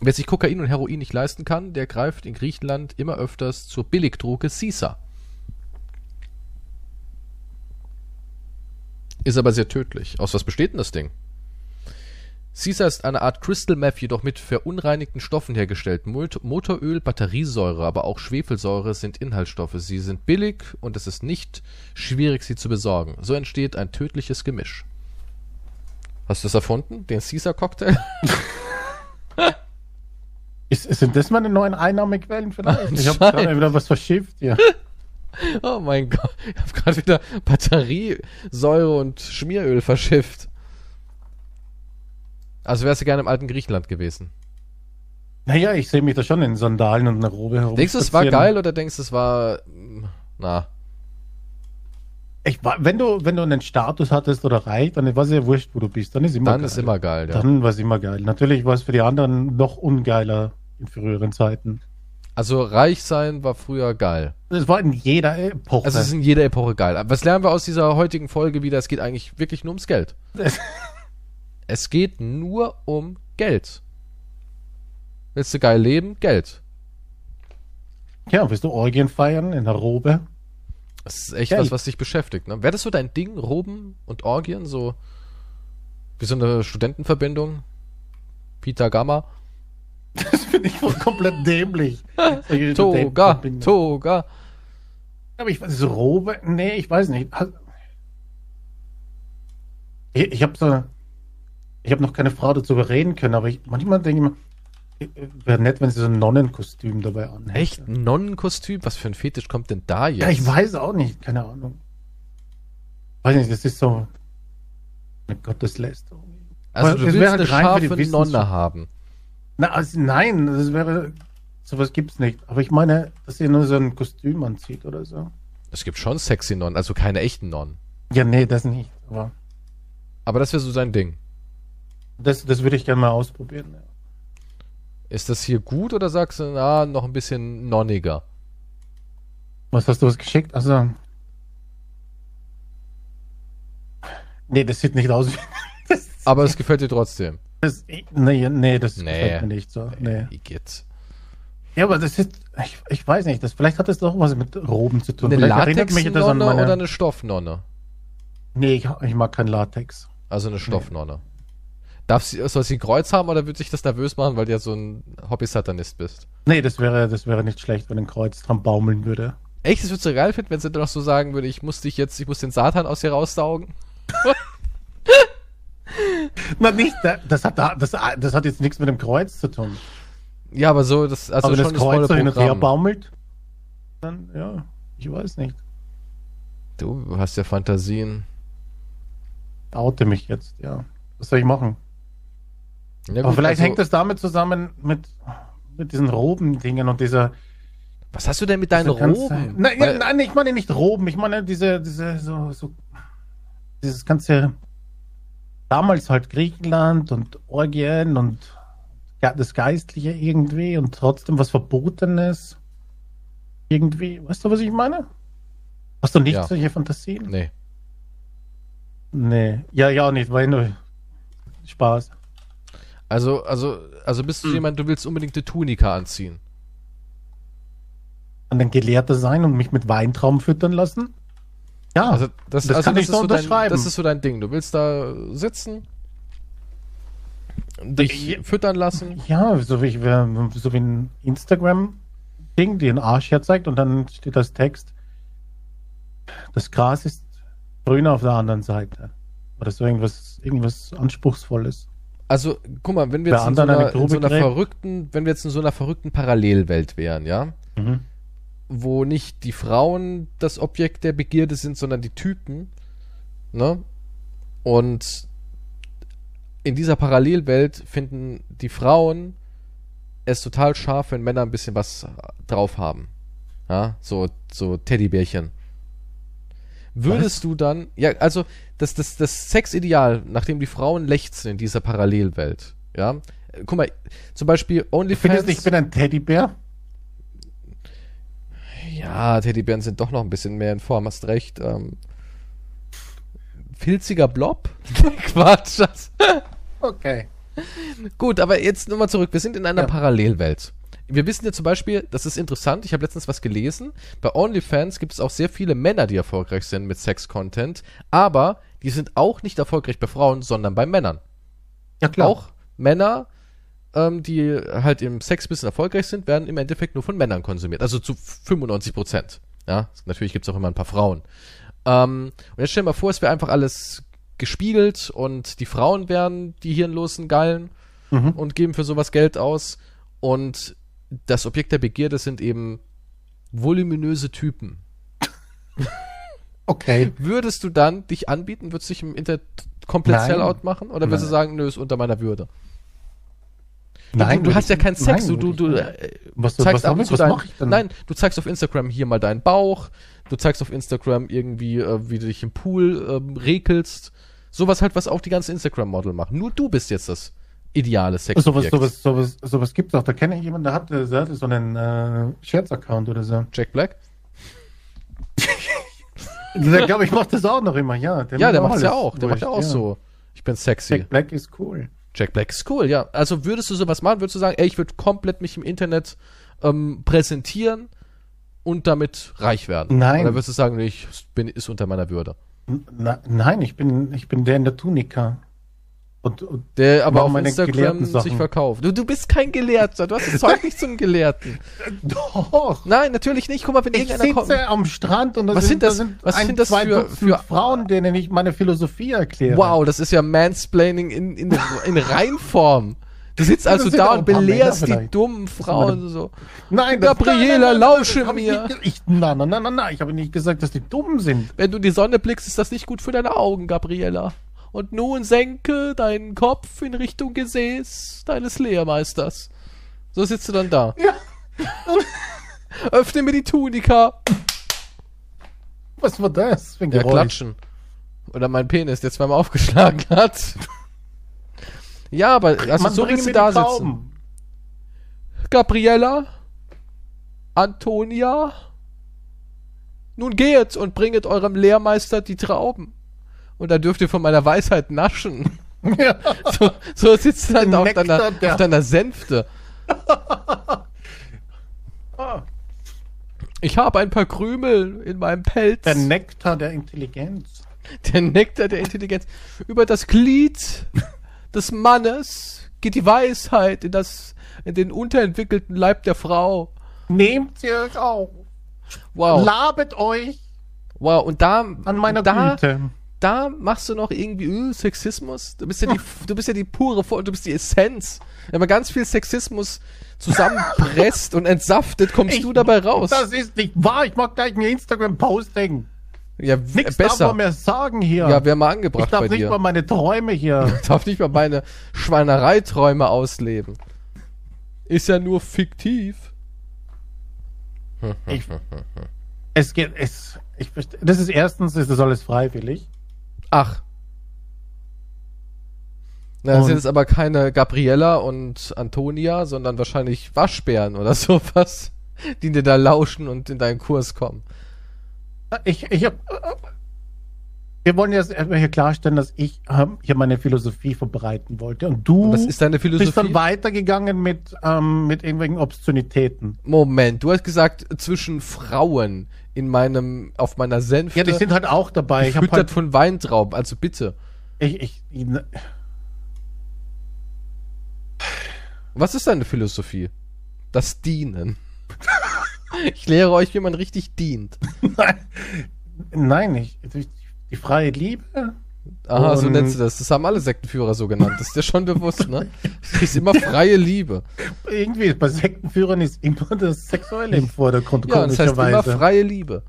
Wer sich Kokain und Heroin nicht leisten kann, der greift in Griechenland immer öfters zur Billigdroge Sisa. Ist aber sehr tödlich. Aus was besteht denn das Ding? Sisa ist eine Art Crystal Meth, jedoch mit verunreinigten Stoffen hergestellt. Mot- Motoröl, Batteriesäure, aber auch Schwefelsäure sind Inhaltsstoffe. Sie sind billig und es ist nicht schwierig, sie zu besorgen. So entsteht ein tödliches Gemisch. Hast du das erfunden? Den Caesar-Cocktail? Ist, sind das meine neuen Einnahmequellen vielleicht? Ich habe gerade wieder was verschifft hier. Oh mein Gott, ich habe gerade wieder Batteriesäure und Schmieröl verschifft. Also wärst du gerne im alten Griechenland gewesen. Naja, ich sehe mich da schon in Sandalen und einer Robe herum. Denkst du, es war geil oder denkst du, es war. mm, Na. Ich, war- wenn, du, wenn du einen Status hattest oder reich, dann war es ja wurscht, wo du bist. Dann ist immer Dann geil. ist immer geil, ja. Dann war es immer geil. Natürlich war es für die anderen noch ungeiler in früheren Zeiten. Also reich sein war früher geil. Es war in jeder Epoche. Also es ist in jeder Epoche geil. Was lernen wir aus dieser heutigen Folge wieder? Es geht eigentlich wirklich nur ums Geld. Es geht nur um Geld. Willst du geil leben? Geld. ja, willst du Orgien feiern in der Robe? Das ist echt Geld. was, was dich beschäftigt. Ne? Wäre das so dein Ding? Roben und Orgien? So wie so eine Studentenverbindung? Peter Gamma? Das finde ich voll komplett dämlich. Toga. Toga. Aber ich weiß, so Robe? Nee, ich weiß nicht. Ich, ich habe so, ich habe noch keine Frau dazu überreden können, aber ich, manchmal denke ich mir, wäre nett, wenn sie so ein Nonnenkostüm dabei anhält. Echt? Ein Nonnenkostüm? Was für ein Fetisch kommt denn da jetzt? Ja, ich weiß auch nicht, keine Ahnung. Weiß nicht, das ist so eine Gotteslästerung. Also Aber du willst eine halt die scharfe. Nonne haben. Na, also nein, das wäre, sowas gibt's nicht. Aber ich meine, dass ihr nur so ein Kostüm anzieht oder so. Es gibt schon sexy Nonnen, also keine echten Nonnen. Ja, nee, das nicht. Aber Aber das wäre so sein Ding. Das, das würde ich gerne mal ausprobieren. Ja. Ist das hier gut oder sagst du, na, noch ein bisschen nonniger? Was hast du was geschickt? Also. Nee, das sieht nicht aus wie. Aber es gefällt dir trotzdem. das, nee, nee, das Nee. gefällt mir nicht so. Nee. Igitt. Ja, aber das ist. Ich, ich weiß nicht, das, vielleicht hat das doch was mit Roben zu tun. Eine Latex-Nonne meine. oder eine Stoffnonne? nee, ich, ich mag kein Latex. Also eine Stoffnonne. Darf sie, soll sie ein Kreuz haben oder würde sich das nervös machen, weil du ja so ein Hobby-Satanist bist? Nee, das wäre, das wäre nicht schlecht, wenn ein Kreuz dran baumeln würde. Echt, das würdest du geil finden, wenn sie dann noch so sagen würde, ich muss dich jetzt, ich muss den Satan aus dir raussaugen? Na, nicht, da- das hat, da- das, das hat jetzt nichts mit dem Kreuz zu tun. Ja, aber so, das, also aber wenn schon das Kreuz so hin und her baumelt, dann, ja, ich weiß nicht. Du hast ja Fantasien. Oute mich jetzt, ja. Was soll ich machen? Ja, Aber gut, vielleicht also, hängt es damit zusammen mit, mit diesen Robendingen und dieser. Was hast du denn mit deinen Roben? Nein, Weil- nein, ich meine nicht Roben, ich meine diese, diese, so, so, dieses ganze, damals halt Griechenland und Orgien und ja, das Geistliche irgendwie und trotzdem was Verbotenes. Irgendwie, weißt du, was ich meine? Hast du nicht Ja. solche Fantasien? Nee. Nee. Ja, ja, auch nicht, weil nur Spaß. Also, also, also bist Hm. du jemand, du willst unbedingt eine Tunika anziehen. Und ein Gelehrter sein und mich mit Weintrauben füttern lassen? Ja. Also das, das also kann das ich ist so so dein, unterschreiben. das ist so dein Ding. Du willst da sitzen, dich Ja. füttern lassen. Ja, so wie, ich, so wie ein Instagram-Ding, die den Arsch herzeigt und dann steht das Text, das Gras ist grüner auf der anderen Seite. Oder so irgendwas, irgendwas Anspruchsvolles. Also, guck mal, wenn wir jetzt in so, einer, eine in so einer verrückten, wenn wir jetzt in so einer verrückten Parallelwelt wären, ja, Mhm. wo nicht die Frauen das Objekt der Begierde sind, sondern die Typen, ne? Und in dieser Parallelwelt finden die Frauen es total scharf, wenn Männer ein bisschen was drauf haben. Ja, so, so Teddybärchen. Würdest du dann, ja, also das, das, das Sexideal, nachdem die Frauen lechzen in dieser Parallelwelt, ja, äh, guck mal, zum Beispiel Findest du, OnlyFans. ich bin ein Teddybär? Ja, Teddybären sind doch noch ein bisschen mehr in Form, hast recht. Ähm, filziger Blob? Quatsch. Okay. Gut, aber jetzt nochmal zurück. Wir sind in einer Ja. Parallelwelt. Wir wissen ja zum Beispiel, das ist interessant, ich habe letztens was gelesen, bei OnlyFans gibt es auch sehr viele Männer, die erfolgreich sind mit Sex-Content, aber die sind auch nicht erfolgreich bei Frauen, sondern bei Männern. Ja, klar. Auch Männer, ähm, die halt im Sex-Business erfolgreich sind, werden im Endeffekt nur von Männern konsumiert. Also zu 95 Prozent. Ja, natürlich gibt es auch immer ein paar Frauen. Ähm, und jetzt stell dir mal vor, es wäre einfach alles gespiegelt und die Frauen wären die hirnlosen Geilen Mhm. und geben für sowas Geld aus. Und das Objekt der Begierde sind eben voluminöse Typen. Okay. Würdest du dann dich anbieten? Würdest du dich im Internet komplett Nein. Sellout machen? Oder würdest du Nein. sagen, nö, ist unter meiner Würde? Nein, du, du hast ja keinen Sex, nein, du, du, du äh, Was, zeigst was, ab und zu dein, mach ich denn? Nein, du zeigst auf Instagram hier mal deinen Bauch, du zeigst auf Instagram irgendwie, äh, wie du dich im Pool ähm, rekelst. Sowas halt, was auch die ganzen Instagram-Model machen. Nur du bist jetzt das ideale sex Sowas, sowas, sowas, sowas gibt's auch. Da kenne ich jemanden, der hatte, der hatte so einen äh, Scherz-Account oder so. Jack Black? Der glaube ich macht das auch noch immer, ja. Ja, der macht macht's ja auch. Der macht ja auch so. Ich bin sexy. Jack Black ist cool. Jack Black ist cool, ja. Also würdest du sowas machen, würdest du sagen, ey, ich würde komplett mich im Internet ähm, präsentieren und damit reich werden? Nein. Oder würdest du sagen, ich bin, ist unter meiner Würde? Na, nein, ich bin, ich bin der in der Tunika. Und, und Der aber auf meine Instagram sich verkauft. Du, du bist kein Gelehrter, du hast das Zeug nicht zum Gelehrten. doch. Nein, natürlich nicht. Guck mal, wenn Ich irgendeiner kommt. sitze am Strand und da Was sind da das- was ein, sind das für- für- Frauen, denen ich meine Philosophie erkläre. Wow, das ist ja Mansplaining in, in, in Reinform. Du sitzt also sind da und belehrst die dummen Frauen so. Nein, Gabriela, lausche mir. nein, nein, nein, nein, ich habe nicht gesagt, dass die dumm sind. Wenn du in die Sonne blickst, ist das nicht gut für deine Augen, Gabriela. Und nun senke deinen Kopf in Richtung Gesäß deines Lehrmeisters. So sitzt du dann da. Ja. Öffne mir die Tunika. Was war das für ein Ja, Geräusch? klatschen. Oder mein Penis, der zweimal aufgeschlagen hat. Ja, aber also Man so willst du da sitzen. Gabriella, Antonia, nun geht und bringet eurem Lehrmeister die Trauben. Und dann dürft ihr von meiner Weisheit naschen. Ja. So, so sitzt du dann Den auf Nektar deiner, auf deiner Sänfte. Ah, Ich habe ein paar Krümel in meinem Pelz. Der Nektar der Intelligenz. Der Nektar der Intelligenz. Über das Glied des Mannes geht die Weisheit in das, in den unterentwickelten Leib der Frau. Nehmt sie euch auf. Wow. Labet euch wow. Und da, an meiner da, Güte. Da machst du noch irgendwie äh, Sexismus. Du bist ja die, du bist ja die pure, Vor- du bist die Essenz. Wenn man ganz viel Sexismus zusammenpresst und entsaftet, kommst Ich- du dabei raus. Das ist nicht wahr. Ich mach gleich ein Instagram-Posting. Ja, Nichts besser. darf man mehr sagen hier. Ja, wäre mal ich angebracht darf bei nicht dir. mal meine Träume hier. darf nicht mal meine Schweinereiträume ausleben. Ist ja nur fiktiv. Ich, es geht, es, ich. Das ist erstens, ist das alles freiwillig. Ach. Na, das Und- sind jetzt aber keine Gabriella und Antonia, sondern wahrscheinlich Waschbären oder sowas, die dir da lauschen und in deinen Kurs kommen. Ich, ich hab, wir wollen jetzt erstmal hier klarstellen, dass ich ähm, hier meine Philosophie verbreiten wollte. Und du Und bist dann weitergegangen mit, ähm, mit irgendwelchen Obszönitäten. Moment, du hast gesagt, zwischen Frauen in meinem, auf meiner Sänfte, Ja, die sind halt auch dabei. Ich hab gefüttert halt, von Weintrauben, also bitte. ich, ich, ich, Was ist deine Philosophie? Das Dienen. ich lehre euch, wie man richtig dient. nein, ich, die freie Liebe. Aha, so Und- nennst du das. Das haben alle Sektenführer so genannt. Das ist dir schon bewusst, ne? Das ist immer freie Liebe. Irgendwie bei Sektenführern ist immer das Sexuelle im Vordergrund, Ja, das heißt immer komischerweise. freie Liebe.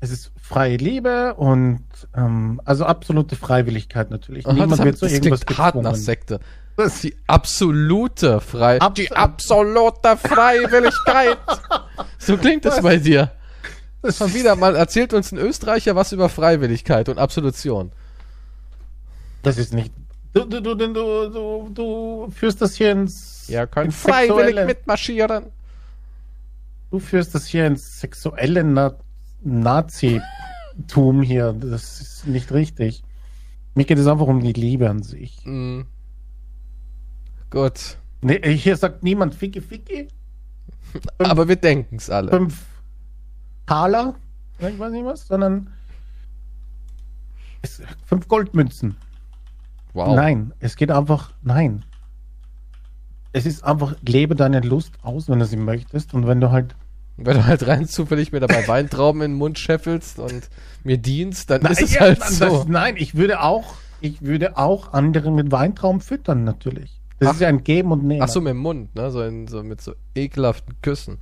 es ist freie Liebe und ähm, also absolute Freiwilligkeit natürlich. Aha, Niemand das, wird hat, zu das irgendwas klingt hart nach gezwungen. Sekte. Das- Die absolute Frei Abs- die absolute Freiwilligkeit. so klingt das bei dir. Das Schon wieder mal erzählt uns ein Österreicher was über Freiwilligkeit und Absolution. Das ist nicht. Du, du, du, du, du, führst das hier ins. Ja, kann ins freiwillig Sexuelle. mitmarschieren. Du führst das hier ins sexuelle Na Nazi-Tum hier. Das ist nicht richtig. Mir geht es einfach um die Liebe an sich. Mm. Gut. Nee, hier sagt niemand Ficky Ficky. Aber wir denken's alle. Fünf Taler. Ich weiß nicht was, sondern. Es, fünf Goldmünzen. Wow. Nein, es geht einfach. Nein. Es ist einfach, lebe deine Lust aus, wenn du sie möchtest. Und wenn du halt. Wenn du halt rein zufällig mir dabei Weintrauben in den Mund scheffelst und mir dienst, dann ist es ja, halt das, so. nein, ich würde auch, ich würde auch andere mit Weintrauben füttern, natürlich. Das Ach. ist ja ein Geben und Nehmen. Ach so, mit dem Mund, ne? So, in, so mit so ekelhaften Küssen.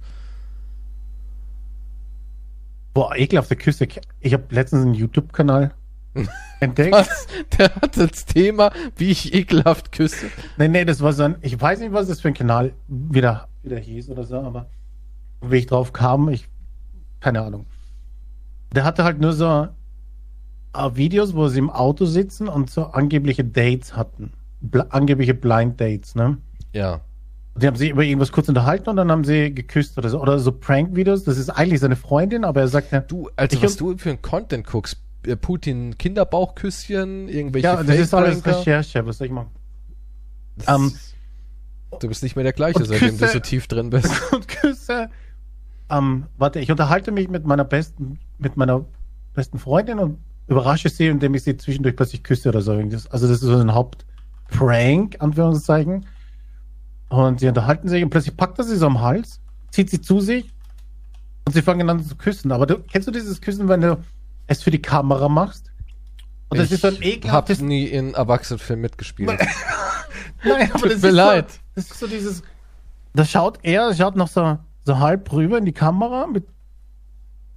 Boah, ekelhafte Küsse. Ich habe letztens einen YouTube-Kanal entdeckt. Was? Der hat als Thema, wie ich ekelhaft küsse. Nee, nee, das war so ein, ich weiß nicht, was das für ein Kanal wieder, wieder hieß oder so, aber wie ich drauf kam, ich, keine Ahnung. Der hatte halt nur so äh, Videos, wo sie im Auto sitzen und so angebliche Dates hatten. Bl angebliche Blind Dates, ne? Ja. Die haben sich über irgendwas kurz unterhalten und dann haben sie geküsst oder so. Oder so Prank-Videos. Das ist eigentlich seine Freundin, aber er sagt ja, Du, also was du für ein Content guckst, äh, Putin Kinderbauchküsschen, irgendwelche ja, das ist alles. Recherche, was soll ich machen? Das Ähm, Du bist nicht mehr der gleiche, seitdem du Küsse- so tief drin bist. und Küsse. Ähm, warte, ich unterhalte mich mit meiner besten, mit meiner besten Freundin und überrasche sie, indem ich sie zwischendurch plötzlich küsse oder so. Also das ist so ein Hauptprank, Anführungszeichen. Und sie unterhalten sich und plötzlich packt er sie so am Hals, zieht sie zu sich und sie fangen an zu küssen. Aber du, kennst du dieses Küssen, wenn du es für die Kamera machst? Und das ich ist so ein ekelhaftes nie in Erwachsenenfilm mitgespielt. Nein, aber Tut das mir ist leid. So, das ist so dieses. Da schaut er, schaut noch so, so halb rüber in die Kamera mit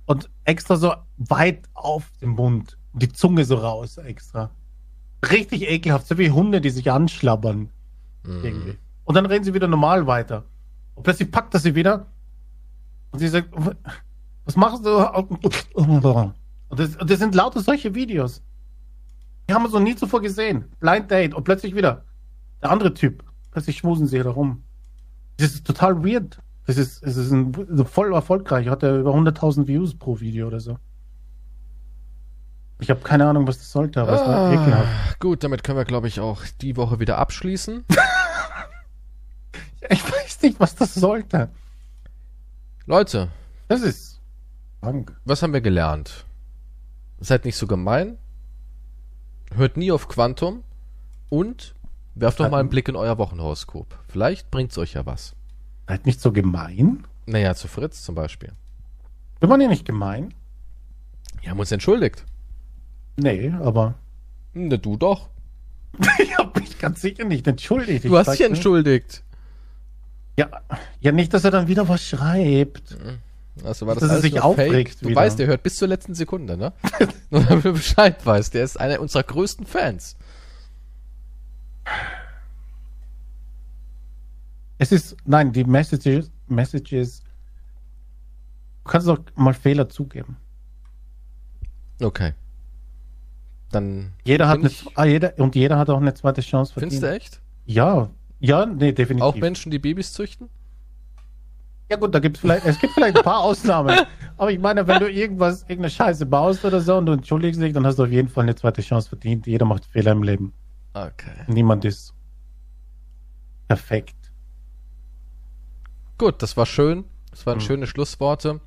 und extra so weit auf dem Mund. Und die Zunge so raus extra. Richtig ekelhaft, so wie Hunde, die sich anschlabbern. Mhm. Irgendwie. Und dann reden sie wieder normal weiter. Und plötzlich packt er sie wieder. Und sie sagt, was machst du? Und das, und das sind lauter solche Videos. Die haben wir so nie zuvor gesehen. Blind Date. Und plötzlich wieder der andere Typ. Plötzlich schmusen sie da rum. Das ist total weird. Das ist, es ist ein, so voll erfolgreich. Hat er über 100.000 Views pro Video oder so. Ich habe keine Ahnung, was das sollte, aber es war ekelhaft. Ah, gut, damit können wir, glaube ich, auch die Woche wieder abschließen. Ich weiß nicht, was das sollte. Leute, Das ist krank. was haben wir gelernt? Seid nicht so gemein. Hört nie auf Quantum. Und werft doch mal einen Blick in euer Wochenhoroskop. Vielleicht bringt's euch ja was. Seid nicht so gemein. Naja, zu Fritz zum Beispiel. Wir waren ja nicht gemein. Wir haben uns entschuldigt. Nee, aber Ne, du doch. ich habe mich ganz sicher nicht entschuldigt. Ich Du hast sagte- dich entschuldigt. Ja, ja, nicht, dass er dann wieder was schreibt. Also war das Dass er sich aufregt Du wieder. weißt, der hört bis zur letzten Sekunde, ne? Nur damit du Bescheid weißt. Der ist einer unserer größten Fans. Es ist, nein, die Messages, Messages, du kannst doch mal Fehler zugeben. Okay. Dann. Jeder hat eine, ah, jeder, und jeder hat auch eine zweite Chance verdient. Findest du echt? Ja, ja, nee, definitiv. Auch Menschen, die Babys züchten? Ja gut, da gibt's vielleicht, es gibt vielleicht ein paar Ausnahmen. Aber ich meine, wenn du irgendwas, irgendeine Scheiße baust oder so und du entschuldigst dich, dann hast du auf jeden Fall eine zweite Chance verdient. Jeder macht Fehler im Leben. Okay. Niemand ist perfekt. Gut, das war schön. Das waren Mhm. schöne Schlussworte.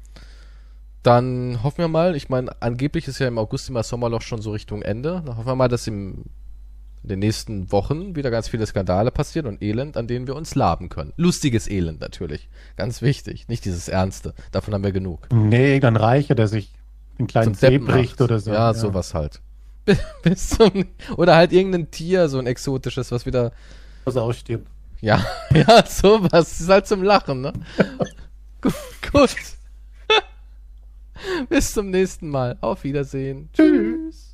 Dann hoffen wir mal, ich meine, angeblich ist ja im August immer Sommerloch schon so Richtung Ende. Dann hoffen wir mal, dass im, in den nächsten Wochen wieder ganz viele Skandale passieren und Elend, an denen wir uns laben können. Lustiges Elend natürlich. Ganz wichtig. Nicht dieses Ernste. Davon haben wir genug. Nee, irgendein Reicher, der sich den kleinen Zeh bricht oder so. Ja, sowas halt. Bis zum, oder halt irgendein Tier, so ein exotisches, was wieder Was ausstirbt. Ja, ja, sowas. Ist halt zum Lachen, ne? gut. gut. Bis zum nächsten Mal. Auf Wiedersehen. Tschüss.